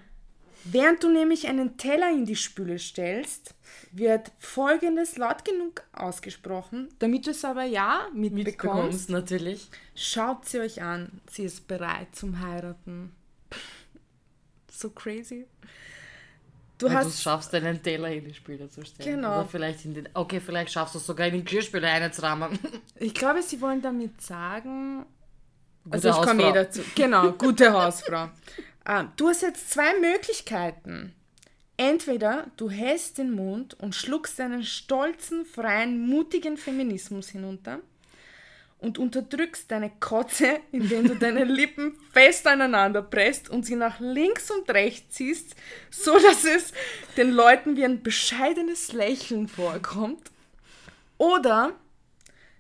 Während du nämlich einen Teller in die Spüle stellst, wird folgendes laut genug ausgesprochen, damit du es aber ja mitbekommst. mitbekommst natürlich. Schaut sie euch an, sie ist bereit zum Heiraten. So crazy. Du Weil hast du schaffst, einen Teller in die Spüle zu stellen. Genau. Oder vielleicht in den. Okay, vielleicht schaffst du es sogar in den Geschirrspüler einzurammen. *laughs* Ich glaube, sie wollen damit sagen. Gute also ich komme eh dazu. Genau, gute *laughs* Hausfrau. Ähm, du hast jetzt zwei Möglichkeiten. Entweder du hältst den Mund und schluckst deinen stolzen, freien, mutigen Feminismus hinunter und unterdrückst deine Kotze, indem du deine Lippen *laughs* fest aneinander presst und sie nach links und rechts ziehst, so dass es den Leuten wie ein bescheidenes Lächeln vorkommt. Oder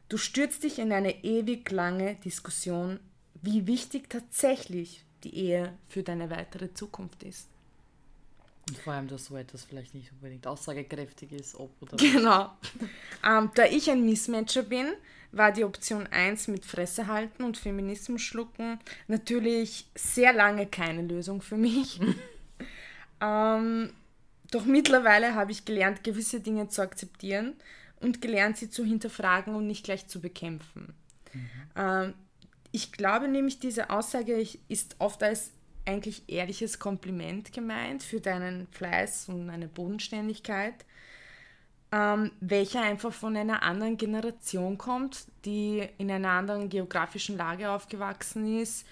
du stürzt dich in eine ewig lange Diskussion, wie wichtig tatsächlich die Ehe für deine weitere Zukunft ist. Und vor allem, dass so etwas vielleicht nicht unbedingt aussagekräftig ist, ob oder Genau. ähm, da ich ein Missmatcher bin, war die Option 1 mit Fresse halten und Feminismus schlucken natürlich sehr lange keine Lösung für mich. *laughs* ähm, doch mittlerweile habe ich gelernt, gewisse Dinge zu akzeptieren und gelernt, sie zu hinterfragen und nicht gleich zu bekämpfen. Mhm. Ähm, ich glaube nämlich, diese Aussage ist oft als eigentlich ehrliches Kompliment gemeint für deinen Fleiß und deine Bodenständigkeit, ähm, welcher einfach von einer anderen Generation kommt, die in einer anderen geografischen Lage aufgewachsen ist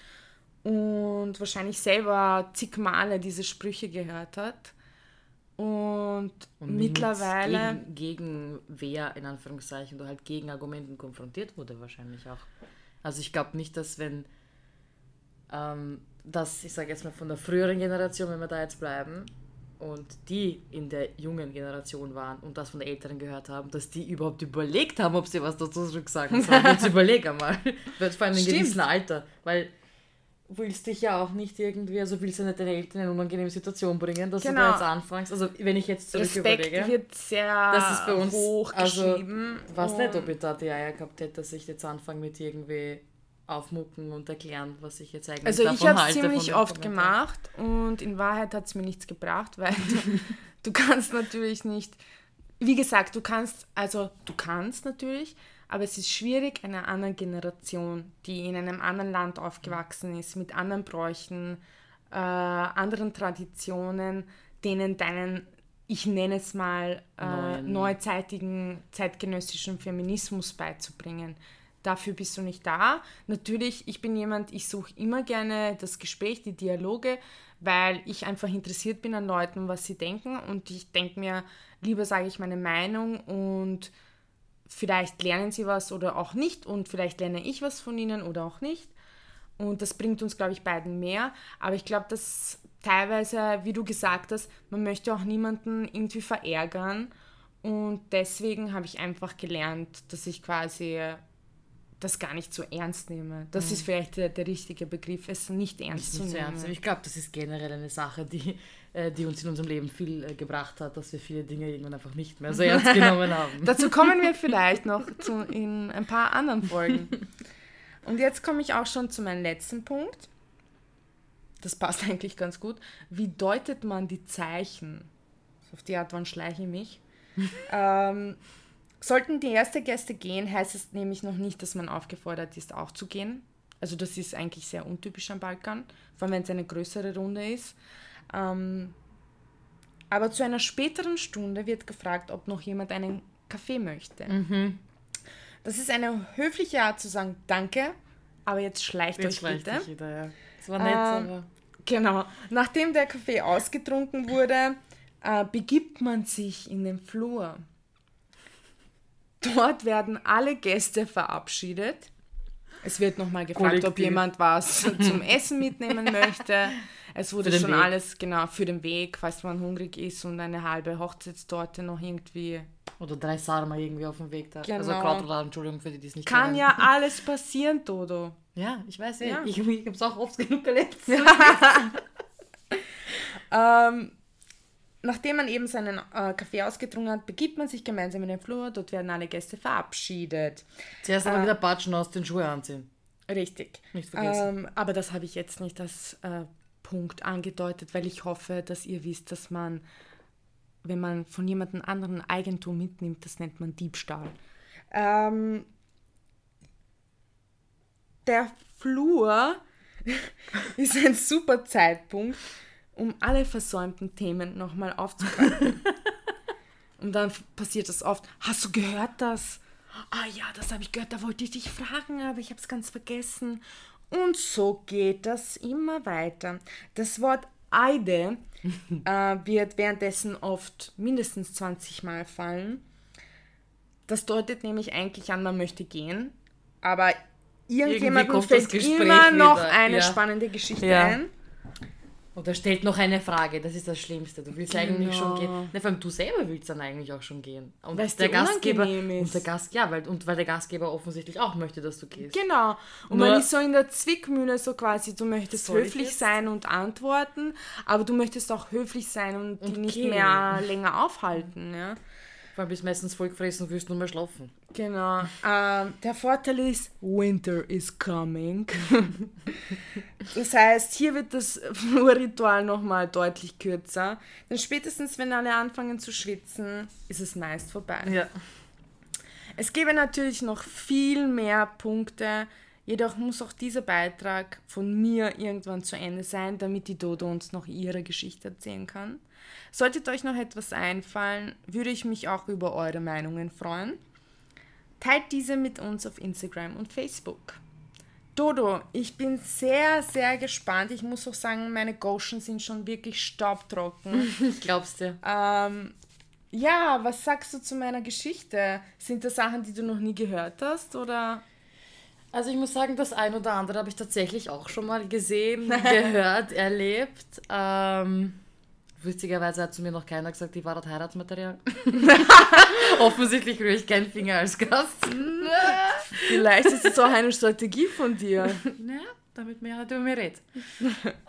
und wahrscheinlich selber zig Male diese Sprüche gehört hat. Und, und mittlerweile. Gegen, gegen wer, in Anführungszeichen, oder halt gegen Argumenten konfrontiert wurde, wahrscheinlich auch. Also ich glaube nicht, dass wenn ähm, das, ich sage jetzt mal von der früheren Generation, wenn wir da jetzt bleiben, und die in der jungen Generation waren und das von der Älteren gehört haben, dass die überhaupt überlegt haben, ob sie was dazu zurücksagen sollen. Jetzt *laughs* überleg einmal. Vor allem in einem gewissen Alter. Weil willst dich ja auch nicht irgendwie, also willst du nicht deine Eltern in eine unangenehme Situation bringen, dass genau. du da jetzt anfängst. Also wenn ich jetzt zurück Respekt überlege. wird sehr das ist bei uns, hoch also, geschrieben. Ich weiß nicht, ob ich da die Eier gehabt hätte, dass ich jetzt anfange mit irgendwie aufmucken und erklären, was ich jetzt eigentlich also davon halte. Also ich habe es ziemlich oft gemacht und in Wahrheit hat es mir nichts gebracht, weil du, *laughs* du kannst natürlich nicht, wie gesagt, du kannst, also du kannst natürlich, aber es ist schwierig, einer anderen Generation, die in einem anderen Land aufgewachsen ist, mit anderen Bräuchen, äh, anderen Traditionen, denen deinen, ich nenne es mal, äh, neuzeitigen, zeitgenössischen Feminismus beizubringen dafür bist du nicht da. Natürlich, ich bin jemand, ich suche immer gerne das Gespräch, die Dialoge, weil ich einfach interessiert bin an Leuten, was sie denken und ich denke mir, lieber sage ich meine Meinung und vielleicht lernen sie was oder auch nicht und vielleicht lerne ich was von ihnen oder auch nicht. Und das bringt uns, glaube ich, beiden mehr. Aber ich glaube, dass teilweise, wie du gesagt hast, man möchte auch niemanden irgendwie verärgern. Und deswegen habe ich einfach gelernt, dass ich quasi das gar nicht so ernst nehme. Das mhm. ist vielleicht der, der, richtige Begriff, es nicht ernst nicht zu nehmen. Ernst. Ich glaube, das ist generell eine Sache, die, äh, die uns in unserem Leben viel äh, gebracht hat, dass wir viele Dinge irgendwann einfach nicht mehr so *laughs* ernst genommen haben. Dazu kommen wir vielleicht noch *laughs* zu, in ein paar anderen Folgen. *laughs* Und jetzt komme ich auch schon zu meinem letzten Punkt. Das passt eigentlich ganz gut. Wie deutet man die Zeichen? Auf die Art, wann schleiche ich mich? ähm, Sollten die ersten Gäste gehen, heißt es nämlich noch nicht, dass man aufgefordert ist, auch zu gehen. Also das ist eigentlich sehr untypisch am Balkan, vor allem wenn es eine größere Runde ist. Ähm, aber zu einer späteren Stunde wird gefragt, ob noch jemand einen Kaffee möchte. Mhm. Das ist eine höfliche Art zu sagen, danke, aber jetzt schleicht jetzt euch bitte. Wieder, ja. Das war nett, ähm, aber Genau. Nachdem der Kaffee ausgetrunken wurde, äh, begibt man sich in den Flur. Dort werden alle Gäste verabschiedet. Es wird nochmal gefragt, Kollektiv. ob jemand was *laughs* zum Essen mitnehmen möchte. Es wurde schon Weg. alles, genau, für den Weg, falls man hungrig ist und eine halbe Hochzeitstorte noch irgendwie. Oder drei Sarma irgendwie auf dem Weg da. Also Genau. Krautrouladen, Entschuldigung für die, die es nicht Kann kennen. ja alles passieren, Dodo. Ja, ich weiß eh. Ja. Ich, ich habe es auch oft genug erlebt. *laughs* *laughs* Ähm, nachdem man eben seinen äh, Kaffee ausgetrunken hat, begibt man sich gemeinsam in den Flur. Dort werden alle Gäste verabschiedet. Zuerst Ah. aber wieder Batschen aus den Schuhe anziehen. Richtig. Nicht vergessen. Ähm, aber das habe ich jetzt nicht als äh, Punkt angedeutet, weil ich hoffe, dass ihr wisst, dass man, wenn man von jemandem anderen Eigentum mitnimmt, das nennt man Diebstahl. Ähm, der Flur *laughs* ist ein super Zeitpunkt, um alle versäumten Themen nochmal aufzugreifen. *laughs* Und dann passiert das oft. Hast du gehört das? Ah ja, das habe ich gehört, da wollte ich dich fragen, aber ich habe es ganz vergessen. Und so geht das immer weiter. Das Wort Eide *laughs* äh, wird währenddessen oft mindestens 20 Mal fallen. Das deutet nämlich eigentlich an, man möchte gehen, aber irgendjemandem fällt immer noch wieder, eine ja. spannende Geschichte Ja. ein. Oder stellt noch eine Frage, das ist das Schlimmste. Du willst eigentlich Genau. schon gehen. Ne, vor allem du selber willst dann eigentlich auch schon gehen. Und Weil's der Gastgeber. Und der Gast, ja, weil, und weil der Gastgeber offensichtlich auch möchte, dass du gehst. Genau. Und Nur- man ist so in der Zwickmühle, so quasi, du möchtest höflich sein und antworten, aber du möchtest auch höflich sein und die Und nicht gehen. mehr länger aufhalten. Ja? Allem bist meistens voll gefressen und willst nur mehr schlafen. Genau. Ähm, der Vorteil ist, Winter is coming. *laughs* das heißt, hier wird das Flurritual nochmal deutlich kürzer. Denn spätestens, wenn alle anfangen zu schwitzen, ist es meist vorbei. Ja. Es gäbe natürlich noch viel mehr Punkte, jedoch muss auch dieser Beitrag von mir irgendwann zu Ende sein, damit die Dodo uns noch ihre Geschichte erzählen kann. Solltet euch noch etwas einfallen, würde ich mich auch über eure Meinungen freuen. Teilt diese mit uns auf Instagram und Facebook. Dodo, ich bin sehr, sehr gespannt. Ich muss auch sagen, meine Goshen sind schon wirklich staubtrocken. *laughs* Ich glaub's dir. Ähm, ja, was sagst du zu meiner Geschichte? Sind das Sachen, die du noch nie gehört hast? Oder? Also ich muss sagen, das ein oder andere habe ich tatsächlich auch schon mal gesehen, *laughs* gehört, erlebt. Ähm, witzigerweise hat zu mir noch keiner gesagt, die war das Heiratsmaterial. *laughs* Offensichtlich rühre ich keinen Finger als Gast. Vielleicht ist es auch eine Strategie von dir. Naja, damit man ja nicht über mich redet.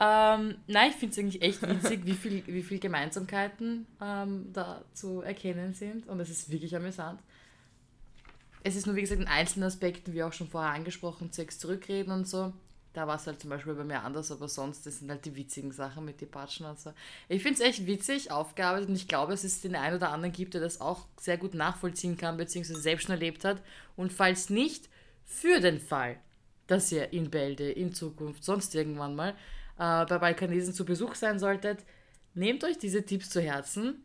ähm, nein, ich finde es eigentlich echt witzig, wie viel, wie viel Gemeinsamkeiten ähm, da zu erkennen sind. Und es ist wirklich amüsant. Es ist nur, wie gesagt, in einzelnen Aspekten, wie auch schon vorher angesprochen, Sex zurückreden und so. Da war es halt zum Beispiel bei mir anders, aber sonst, das sind halt die witzigen Sachen mit den Patschen und so. Ich finde es echt witzig aufgearbeitet und ich glaube, dass es den einen oder anderen gibt, der das auch sehr gut nachvollziehen kann, beziehungsweise selbst schon erlebt hat. Und falls nicht, für den Fall, dass ihr in Bälde, in Zukunft, sonst irgendwann mal äh, bei Balkanesen zu Besuch sein solltet, nehmt euch diese Tipps zu Herzen.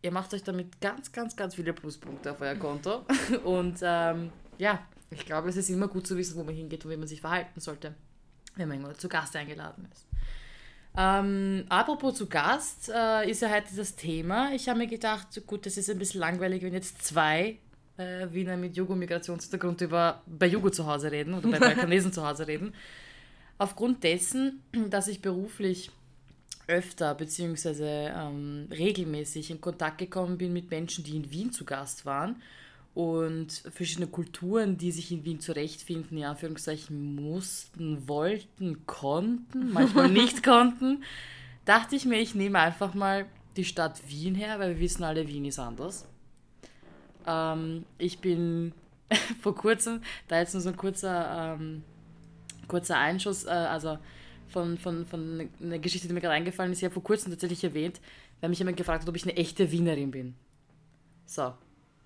Ihr macht euch damit ganz, ganz, ganz viele Pluspunkte auf euer Konto. *laughs* Und ähm, ja, ich glaube, es ist immer gut zu wissen, wo man hingeht und wie man sich verhalten sollte, wenn man zu Gast eingeladen ist. Ähm, apropos zu Gast, äh, ist ja heute das Thema. Ich habe mir gedacht, gut, das ist ein bisschen langweilig, wenn jetzt zwei äh, Wiener mit Jugo-Migrationshintergrund über bei Jugo zu Hause reden oder bei *laughs* Balkanesen zu Hause reden. Aufgrund dessen, dass ich beruflich öfter bzw. Ähm, regelmäßig in Kontakt gekommen bin mit Menschen, die in Wien zu Gast waren und verschiedene Kulturen, die sich in Wien zurechtfinden, in Anführungszeichen mussten, wollten, konnten, manchmal *laughs* nicht konnten, dachte ich mir, ich nehme einfach mal die Stadt Wien her, weil wir wissen alle, Wien ist anders. Ähm, ich bin *laughs* vor kurzem, da jetzt nur so ein kurzer, ähm, kurzer Einschuss, äh, also von, von, von einer Geschichte, die mir gerade eingefallen ist, ich habe vor kurzem tatsächlich erwähnt, weil mich jemand gefragt hat, ob ich eine echte Wienerin bin. So,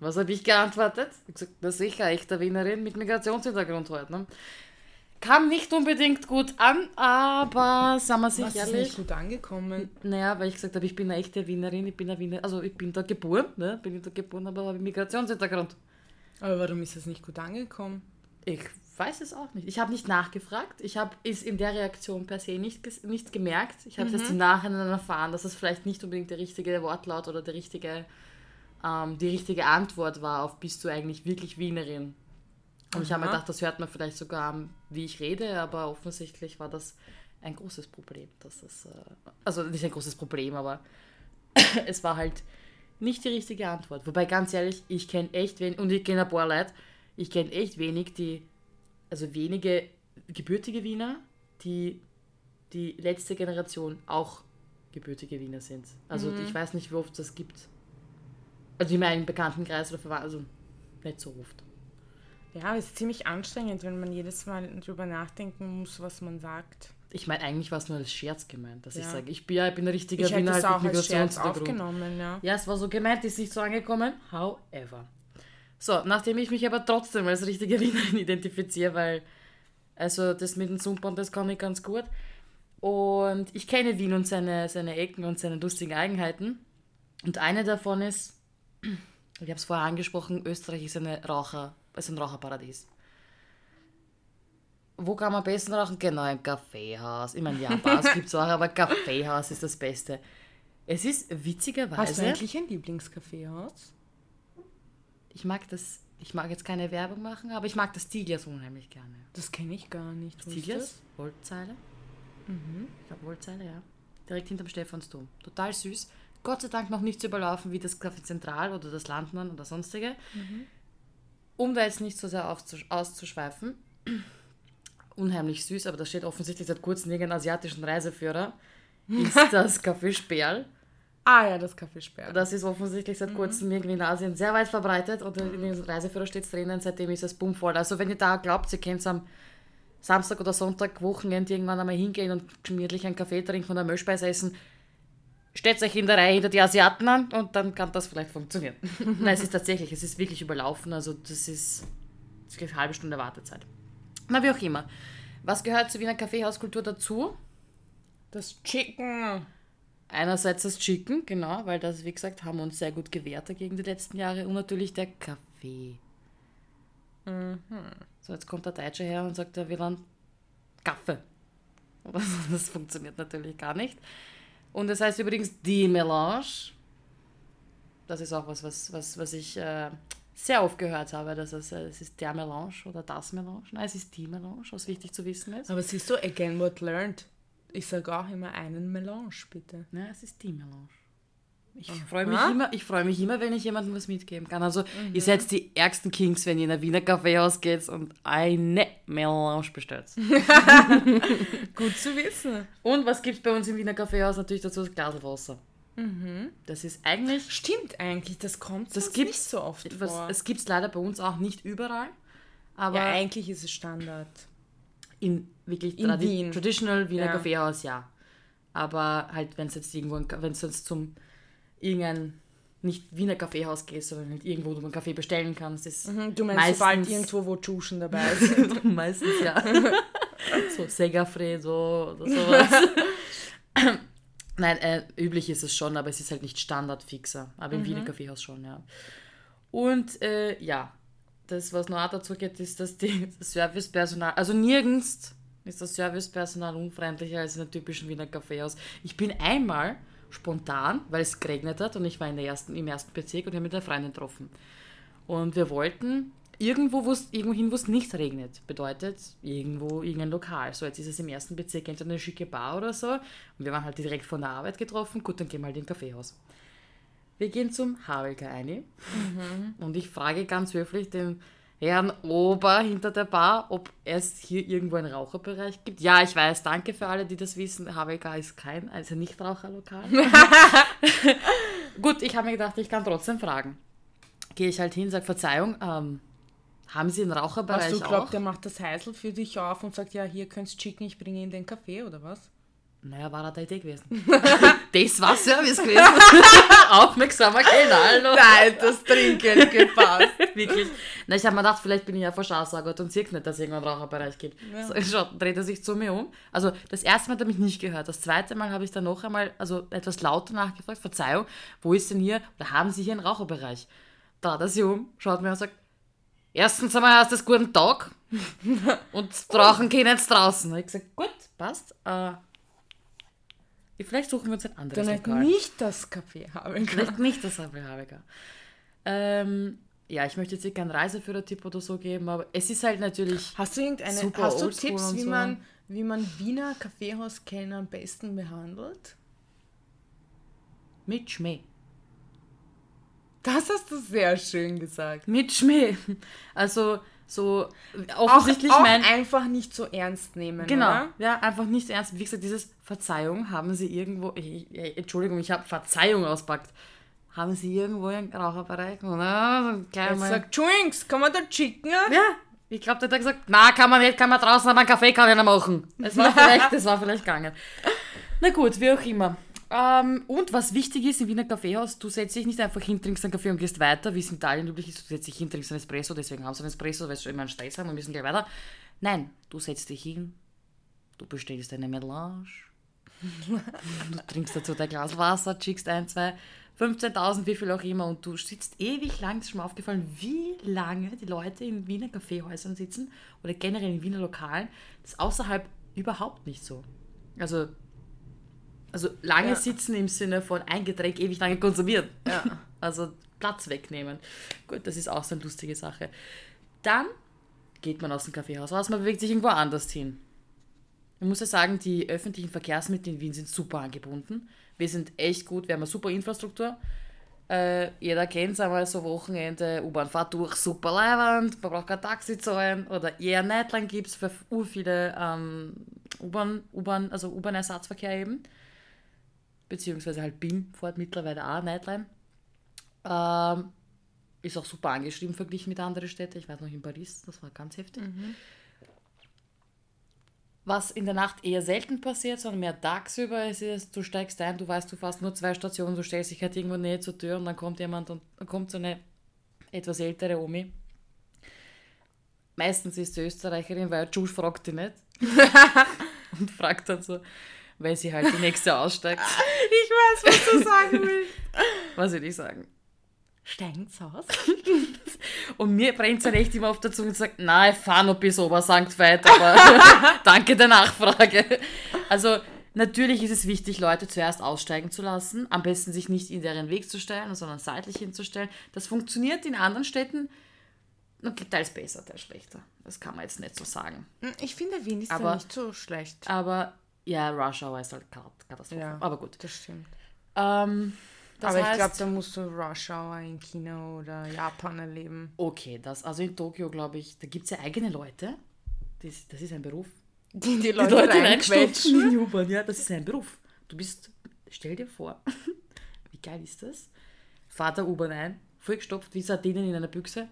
was habe ich geantwortet? Ich habe gesagt, das ist sicher echte Wienerin mit Migrationshintergrund heute. Ne? Kam nicht unbedingt gut an, aber sagen wir sich ist ehrlich. nicht gut angekommen. Naja, weil ich gesagt habe, ich bin eine echte Wienerin, ich bin eine Wiener, also ich bin da geboren, ne? bin ich da geboren, aber habe Migrationshintergrund. Aber warum ist das nicht gut angekommen? Ich weiß es auch nicht. Ich habe nicht nachgefragt. Ich habe es in der Reaktion per se nicht, ges- nicht gemerkt. Ich habe es Mhm. erst im Nachhinein erfahren, dass es vielleicht nicht unbedingt der richtige Wortlaut oder der richtige, ähm, die richtige Antwort war auf bist du eigentlich wirklich Wienerin? Und ich habe mir Aha. gedacht, das hört man vielleicht sogar, an, wie ich rede, aber offensichtlich war das ein großes Problem. Dass das, äh, also nicht ein großes Problem, aber *coughs* es war halt nicht die richtige Antwort. Wobei, ganz ehrlich, ich kenne echt wenig, und ich kenne ein paar Leute, ich kenne echt wenig, die, also wenige gebürtige Wiener, die die letzte Generation auch gebürtige Wiener sind. Also ich weiß nicht, wie oft es das gibt. Also in meinem Bekanntenkreis oder Verwandten, also nicht so oft. Ja, es ist ziemlich anstrengend, wenn man jedes Mal drüber nachdenken muss, was man sagt. Ich meine, eigentlich war es nur als Scherz gemeint, dass ich Ja. sage, ich bin ja ich bin ein richtiger Ich Wiener halt auch als Scherz aufgenommen, ja. Ja, es war so gemeint, ist nicht so angekommen. However. So, nachdem ich mich aber trotzdem als richtige Wienerin *laughs* identifiziere, weil also das mit dem Sumpern, das kann ich ganz gut. Und ich kenne Wien und seine, seine Ecken und seine lustigen Eigenheiten. Und eine davon ist, ich habe es vorher angesprochen, Österreich ist, eine Raucher, ist ein Raucherparadies. Wo kann man am besten rauchen? Genau, im Kaffeehaus. Ich meine, ja, Bars *laughs* gibt es auch, aber Kaffeehaus ist das Beste. Es ist witzigerweise... Hast du eigentlich ein Lieblingskaffeehaus? Ich mag das, ich mag jetzt keine Werbung machen, aber ich mag das Tiglias unheimlich gerne. Das kenne ich gar nicht. Ist Tiglias? Wollzeile? Ich glaube Wollzeile, ja. Direkt hinterm Stephansdom. Total süß. Gott sei Dank noch nicht so überlaufen wie das Café Zentral oder das Landmann oder sonstige. Um da jetzt nicht so sehr auszuschweifen. *clears throat* Unheimlich süß, aber da steht offensichtlich seit kurzem irgendein asiatischen Reiseführer. *laughs* Ist das Café Sperl. Ah ja, das Kaffeesperr. Das ist offensichtlich seit kurzem irgendwie in Asien sehr weit verbreitet und in den Reiseführer steht es drinnen, seitdem ist es bummvoll. Also wenn ihr da glaubt, ihr könnt am Samstag oder Sonntag, Wochenende irgendwann einmal hingehen und gemütlich einen Kaffee trinken und eine Milchspeise essen, stellt euch in der Reihe hinter die Asiaten an und dann kann das vielleicht funktionieren. *laughs* Nein, es ist tatsächlich, es ist wirklich überlaufen, also das ist, das ist eine halbe Stunde Wartezeit. Na, wie auch immer. Was gehört zur Wiener Kaffeehauskultur dazu? Das Chicken. Einerseits das Chicken, genau, weil das, wie gesagt, haben wir uns sehr gut gewehrt dagegen die letzten Jahre. Und natürlich der Kaffee. So, jetzt kommt der Deutsche her und sagt, er will einen Kaffee. *laughs* Das funktioniert natürlich gar nicht. Und das heißt übrigens die Melange. Das ist auch was, was, was, was ich äh, sehr oft gehört habe. Dass es, äh, es ist der Melange oder das Melange. Nein, es ist die Melange, was wichtig zu wissen ist. Aber siehst du, again what learned. Ich sage auch immer einen Melange, bitte. Ja, es ist die Melange. Ich freue mich, Aha. immer, ich freu mich immer, wenn ich jemandem was mitgeben kann. Also, ihr seid die ärgsten Kings, wenn ihr in ein Wiener Kaffeehaus geht und eine Melange bestellt. *laughs* *laughs* Gut zu wissen. und was gibt es bei uns im Wiener Kaffeehaus? Natürlich dazu das Glas Wasser. Das ist eigentlich. Stimmt eigentlich, das kommt Das gibt's- nicht so oft Etwas, vor. es gibt es leider bei uns auch nicht überall. Aber ja, eigentlich ist es Standard. in wirklich In tradi Wien. traditional Wiener Ja. Kaffeehaus, ja. Aber halt, wenn es jetzt irgendwo, wenn es jetzt zum irgendein nicht Wiener Kaffeehaus gehst, sondern halt irgendwo, wo du einen Kaffee bestellen kannst, ist Mhm, Du meinst, meistens, sobald irgendwo wo Duschen dabei *laughs* sind. meistens ja. *laughs* so Segafredo oder sowas. *laughs* Nein, äh, üblich ist es schon, aber es ist halt nicht Standardfixer. Aber im Wiener Kaffeehaus schon, ja. Und äh, ja, das, was noch auch dazu geht, ist, dass die, das Servicepersonal, also nirgends ist das Servicepersonal unfreundlicher als in einem typischen Wiener Kaffeehaus. Ich bin einmal spontan, weil es geregnet hat und ich war in der ersten, im ersten Bezirk und habe mit einer Freundin getroffen. Und wir wollten irgendwo, hin, wo es nicht regnet. Bedeutet irgendwo irgendein Lokal. So, jetzt ist es im ersten Bezirk entweder eine schicke Bar oder so. Und wir waren halt direkt von der Arbeit getroffen. Gut, dann gehen wir halt in ein Kaffeehaus. Wir gehen zum Havelka ein. Und ich frage ganz höflich den Herrn Ober hinter der Bar, ob es hier irgendwo einen Raucherbereich gibt. Ja, ich weiß, danke für alle, die das wissen. HWK ist kein, also nicht Raucherlokal. *laughs* Gut, ich habe mir gedacht, ich kann trotzdem fragen. Gehe ich halt hin, sage Verzeihung, ähm, haben Sie einen Raucherbereich Hast du glaubt, der macht das Heisel für dich auf und sagt, ja, hier könnt's Chicken, ich bringe Ihnen den Kaffee oder was? Naja, war da die Idee gewesen. *laughs* das war Service gewesen. *laughs* Aufmerksamer Kellner, hallo. Nein, das Trinkgeld gepasst. *laughs* Wirklich. Na, ich habe mir gedacht, vielleicht bin ich ja verschausaugert und sehe nicht, dass es irgendwo einen Raucherbereich gibt. Ja. So, schaut, dreht er sich zu mir um. Also das erste Mal hat er mich nicht gehört. Das zweite Mal habe ich dann noch einmal, also etwas lauter nachgefragt, Verzeihung, wo ist denn hier, oder haben Sie hier einen Raucherbereich? Da hat er sich um, schaut mir und sagt, erstens einmal hast du guten Tag. und brauchen keinen jetzt draußen. Da habe ich gesagt, gut, passt. Äh, vielleicht suchen wir uns ein anderes Dann halt Lokal. nicht das Café haben Vielleicht nicht das habe ich ähm, Ja, ich möchte jetzt hier keinen Reiseführer-Tipp oder so geben, aber es ist halt natürlich... Hast du irgendeine, Super hast du Tipps, wie so. man, wie man Wiener Kaffeehauskellner am besten behandelt? Mit Schmäh. Das hast du sehr schön gesagt. Mit Schmäh. Also so Auch, offensichtlich auch mein... einfach nicht so ernst nehmen, Genau, oder? ja, einfach nicht ernst. Wie gesagt, dieses Verzeihung haben sie irgendwo, ich, ich, Entschuldigung, ich habe Verzeihung auspackt. Haben sie irgendwo einen Raucherbereich? Oder? Er sagt, Drinks, kann man da chicken? Ja, ich glaube, der hat gesagt, na, kann man nicht, kann man draußen, aber einen Kaffee kann ich machen. Es war *laughs* vielleicht, das war vielleicht gegangen. Na gut, wie auch immer. Ähm, und was wichtig ist im Wiener Kaffeehaus, du setzt dich nicht einfach hin, trinkst einen Kaffee und gehst weiter, wie es in Italien üblich ist. Du setzt dich hin, trinkst einen Espresso, deswegen haben sie einen Espresso, weil sie immer einen Stress haben und müssen gleich weiter. Nein, du setzt dich hin, du bestellst eine Melange, du trinkst dazu dein Glas Wasser, schickst ein, zwei, 15.000, wie viel auch immer und du sitzt ewig lang, ist schon mal aufgefallen, wie lange die Leute in Wiener Kaffeehäusern sitzen oder generell in Wiener Lokalen, das ist außerhalb überhaupt nicht so. Also, also lange Ja. sitzen im Sinne von ein Getränk ewig lange konsumieren. Ja. *laughs* Also Platz wegnehmen. Gut, das ist auch so eine lustige Sache. Dann geht man aus dem Kaffeehaus raus, man bewegt sich irgendwo anders hin. Ich muss ja sagen, die öffentlichen Verkehrsmittel in Wien sind super angebunden. Wir sind echt gut, wir haben eine super Infrastruktur. Äh, jeder kennt es einmal so Wochenende, U-Bahn fahrt durch, super Leihwand, man braucht kein Taxi zahlen oder eher Nightline gibt es für ur viele ähm, U-Bahn, U-Bahn, also U-Bahn-Ersatzverkehr eben. Beziehungsweise halt BIM fährt mittlerweile auch Nightline. Ähm, ist auch super angeschrieben verglichen mit anderen Städten. Ich weiß noch in Paris, das war ganz heftig. Was in der Nacht eher selten passiert, sondern mehr tagsüber ist, ist, du steigst ein, du weißt, du fährst nur zwei Stationen, du stellst dich halt irgendwo näher zur Tür und dann kommt jemand und dann kommt so eine etwas ältere Omi. Meistens ist sie Österreicherin, weil Jules fragt die nicht. *laughs* und fragt dann so, weil sie halt die nächste aussteigt. *laughs* Weiß, was du sagen *laughs* willst. Was will ich sagen? Steigen's aus? *laughs* Und mir brennt es dann echt immer auf der Zunge und sagt, nein, ich fahre noch bis Obersankt weit, aber *laughs* danke der Nachfrage. Also natürlich ist es wichtig, Leute zuerst aussteigen zu lassen, am besten sich nicht in deren Weg zu stellen, sondern seitlich hinzustellen. Das funktioniert in anderen Städten okay, teils besser, teils schlechter. Das kann man jetzt nicht so sagen. Ich finde, Wien ist Aber- ja nicht so schlecht. Aber ja, Rush Hour ist halt Kat- Katastrophe. Ja. Aber gut. Das stimmt. Ähm, das Aber ich heißt, glaube, da musst du Rush Hour in China oder Japan erleben. okay, das, also in Tokio, glaube ich, da gibt es ja eigene Leute. Das, das ist ein Beruf. *laughs* Die die die Leute, Leute reinquetschen. reinstopfen in die U-Bahn. Ja, das ist ein Beruf. Du bist, stell dir vor, *laughs* wie geil ist das? Fahrt der U-Bahn ein, vollgestopft wie Sardinen in einer Büchse.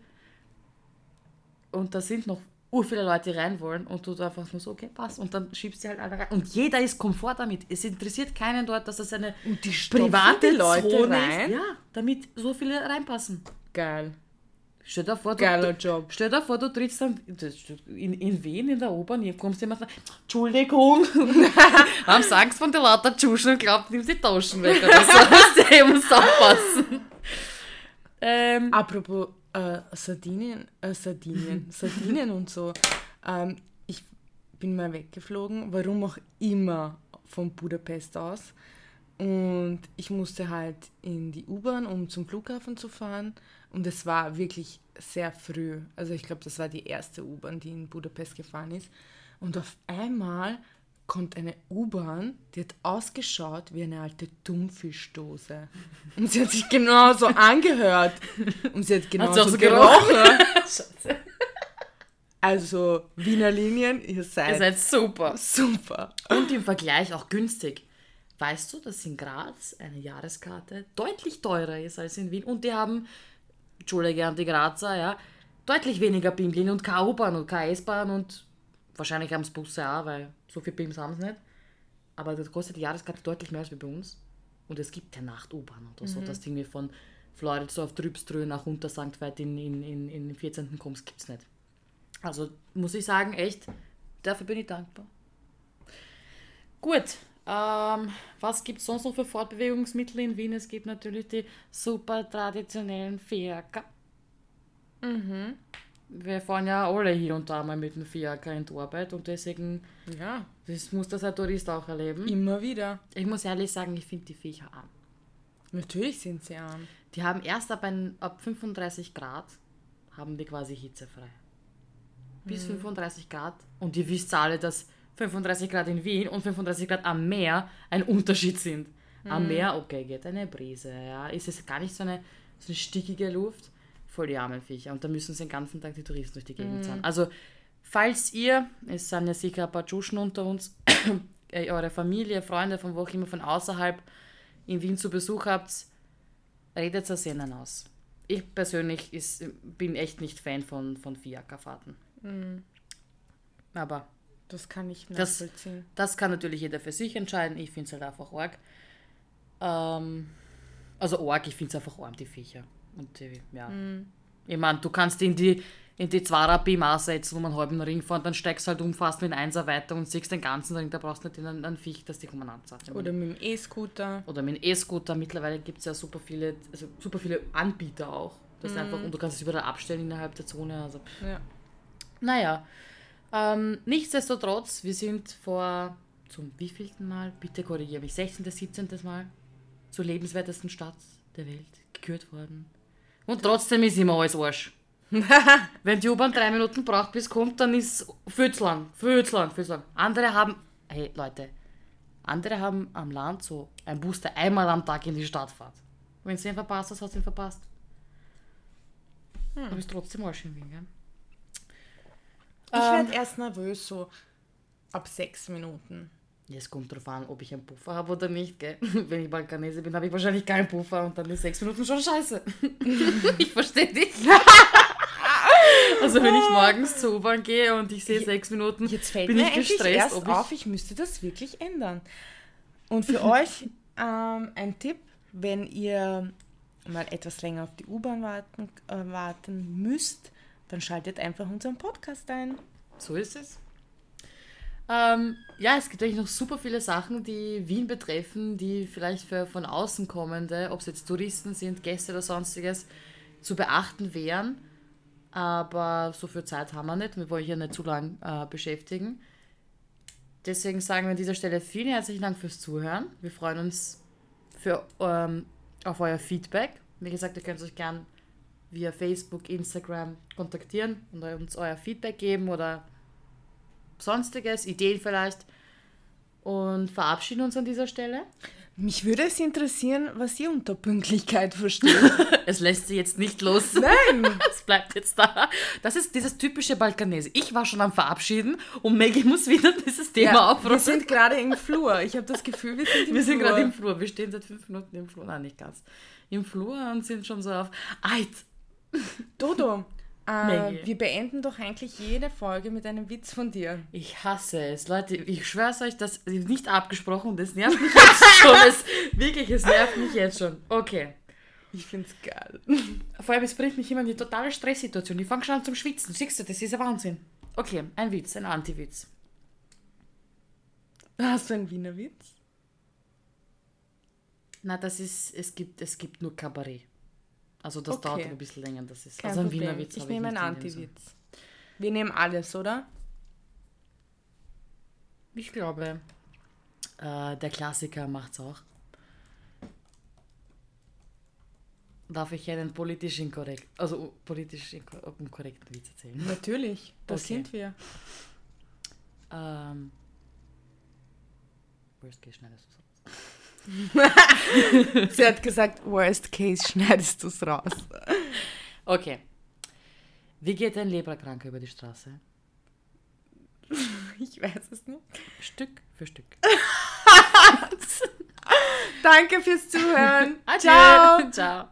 Und da sind noch ur viele Leute rein wollen und du einfach nur so, okay, passt. Und dann schiebst du halt alle rein. Und jeder ist komfort damit. Es interessiert keinen dort, dass das eine private Leute Zone rein? ist. Ja, damit so viele reinpassen. Geil. Stell dir vor, du, Geiler Job. Stell dir vor, du trittst dann in, in Wien in der U-Bahn, hier kommst jemand sagt, Entschuldigung, *laughs* haben sie Angst von der lauter Tschuschen und glaubt, nimm die Taschen weg oder so. Der muss aufpassen. Ähm, Apropos äh, Sardinien, äh, Sardinien, *laughs* Sardinien und so. Ähm, ich bin mal weggeflogen, warum auch immer, von Budapest aus. Und ich musste halt in die U-Bahn, um zum Flughafen zu fahren. Und es war wirklich sehr früh. Also ich glaube, das war die erste U-Bahn, die in Budapest gefahren ist. Und auf einmal kommt eine U-Bahn, die hat ausgeschaut wie eine alte Thunfischdose. Und sie hat sich genauso *laughs* angehört. Und sie hat genauso so gerochen. *laughs* Scheiße. Also Wiener Linien, ihr seid, Ihr seid super. super. Und im Vergleich auch günstig. Weißt du, dass in Graz eine Jahreskarte deutlich teurer ist als in Wien? Und die haben, Entschuldige an die Grazer, ja, deutlich weniger BIM-Linien und keine U-Bahn und keine S-Bahn und wahrscheinlich haben es Busse auch, weil so viel BIMs haben sie nicht. Aber das kostet die Jahreskarte deutlich mehr als bei uns. Und es gibt ja Nacht-U-Bahn oder so, dass irgendwie von Floridsdorf, Trübströ nach Untersanktweit in, in, in, in den 14. kommst, gibt es nicht. Also muss ich sagen, echt, dafür bin ich dankbar. Gut, ähm, was gibt es sonst noch für Fortbewegungsmittel in Wien? Es gibt natürlich die super traditionellen Ferker. Wir fahren ja alle hier und da mal mit dem Fiaker in die Arbeit und deswegen Ja, das muss das ein Tourist auch erleben. immer wieder. Ich muss ehrlich sagen, ich finde die Viecher arm. Natürlich sind sie arm. Die haben erst ab, ein, ab 35 Grad, haben die quasi hitzefrei. Bis 35 Grad. Und ihr wisst alle, dass 35 Grad in Wien und 35 Grad am Meer ein Unterschied sind. Am Meer, okay, geht eine Brise, ja. Ist es gar nicht so eine, so eine stickige Luft. Voll die armen Viecher. Und da müssen sie den ganzen Tag die Touristen durch die Gegend zahlen. Also, falls ihr, es sind ja sicher ein paar Tschuschen unter uns, *coughs* äh, eure Familie, Freunde, von wo auch immer, von außerhalb in Wien zu Besuch habt, redet es ihnen aus. Ich persönlich ist, bin echt nicht Fan von, von Fiakerfahrten. Aber Das kann ich Das- nachvollziehen. das kann natürlich jeder für sich entscheiden. Ich finde es halt einfach arg. Ähm, also arg, ich finde es einfach arm, die Viecher. Und die, ja. Ich meine, du kannst in die, in die Zwarer Bima setzen, wo man einen Ring fahren, dann steigst halt um fast mit Einser weiter und siehst den ganzen Ring. Da brauchst du nicht in einen, einen Viech, dass die kommen anzahlen. Oder mit dem E-Scooter. Oder mit dem E-Scooter. Mittlerweile gibt es ja super viele, also super viele Anbieter auch. Das ist einfach, und du kannst es überall abstellen innerhalb der Zone. Also, Ja. naja, ähm, nichtsdestotrotz, wir sind vor zum wievielten Mal, bitte korrigiere mich, 16., 17. Mal zur lebenswertesten Stadt der Welt gekürt worden. Und trotzdem ist immer alles Arsch. *laughs* Wenn die U-Bahn drei Minuten braucht, bis kommt, dann ist viel zu lang, viel zu lang, viel zu lang. Andere haben, hey Leute, andere haben am Land so ein Bus, der einmal am Tag in die Stadt fährt. Wenn du ihn verpasst hast, hast du ihn verpasst. Aber ist trotzdem Arsch in Wien, gell? Ich Ähm. werde erst nervös so ab sechs Minuten. Es kommt darauf an, ob ich einen Puffer habe oder nicht. Gell? *laughs* Wenn ich Balkanese bin, habe ich wahrscheinlich keinen Puffer und dann ist sechs Minuten schon scheiße. *laughs* ich verstehe dich. *laughs* also wenn ich morgens zur U-Bahn gehe und ich sehe sechs Minuten, Jetzt fällt bin mir ich gestresst, erst ob ich... auf, ich müsste das wirklich ändern. Und für euch ähm, ein Tipp, wenn ihr mal etwas länger auf die U-Bahn warten, äh, warten müsst, dann schaltet einfach unseren Podcast ein. So ist es. Ähm, ja, es gibt eigentlich noch super viele Sachen, die Wien betreffen, die vielleicht für von außen kommende, ob es jetzt Touristen sind, Gäste oder sonstiges, zu beachten wären. Aber so viel Zeit haben wir nicht. Wir wollen hier nicht zu lang äh, beschäftigen. Deswegen sagen wir an dieser Stelle vielen herzlichen Dank fürs Zuhören. Wir freuen uns für, ähm, auf euer Feedback. Wie gesagt, ihr könnt euch gern via Facebook, Instagram kontaktieren und uns euer Feedback geben oder sonstiges, Ideen vielleicht. Und verabschieden uns an dieser Stelle. Mich würde es interessieren, was ihr unter Pünktlichkeit versteht. *laughs* Es lässt sie jetzt nicht los. Nein! *laughs* Es bleibt jetzt da. Das ist dieses typische Balkanese. Ich war schon am Verabschieden und Maggie muss wieder dieses Thema Ja, wir aufrufen. sind gerade im Flur. Ich habe das Gefühl, wir sind im Wir sind Flur. gerade im Flur. Wir stehen seit fünf Minuten im Flur. Nein, nicht ganz. Im Flur und sind schon so auf. Eit! Dodo, äh, wir beenden doch eigentlich jede Folge mit einem Witz von dir. Ich hasse es. Leute, ich schwör's euch, das ist nicht abgesprochen und es nervt mich jetzt *laughs* schon. Es, wirklich, es nervt mich jetzt schon. Okay. Ich find's geil. Vor allem, es bringt mich immer in die totale Stresssituation. Ich fange schon an zum Schwitzen. Siehst du, das ist ein Wahnsinn. Okay, ein Witz, ein Anti-Witz. Hast du einen Wiener Witz? Na, das ist, es gibt, es gibt nur Kabarett. Also das Okay. dauert ein bisschen länger. Das ist, Kein also ein Problem. Wiener Witz ich nehme einen. Anti-Witz. Wir nehmen alles, oder? Ich glaube, äh, der Klassiker macht's auch. Darf ich einen politisch inkorrekt, also politisch inko- unkorrekten Witz erzählen? Natürlich, das Okay. sind wir. Ähm, worst case schneidest du raus. *laughs* Sie hat gesagt, worst case schneidest du es raus. Okay. Wie geht ein Leberkranker über die Straße? Ich weiß es nicht. Stück für Stück. *laughs* Danke fürs Zuhören. *laughs* Ciao. Ciao.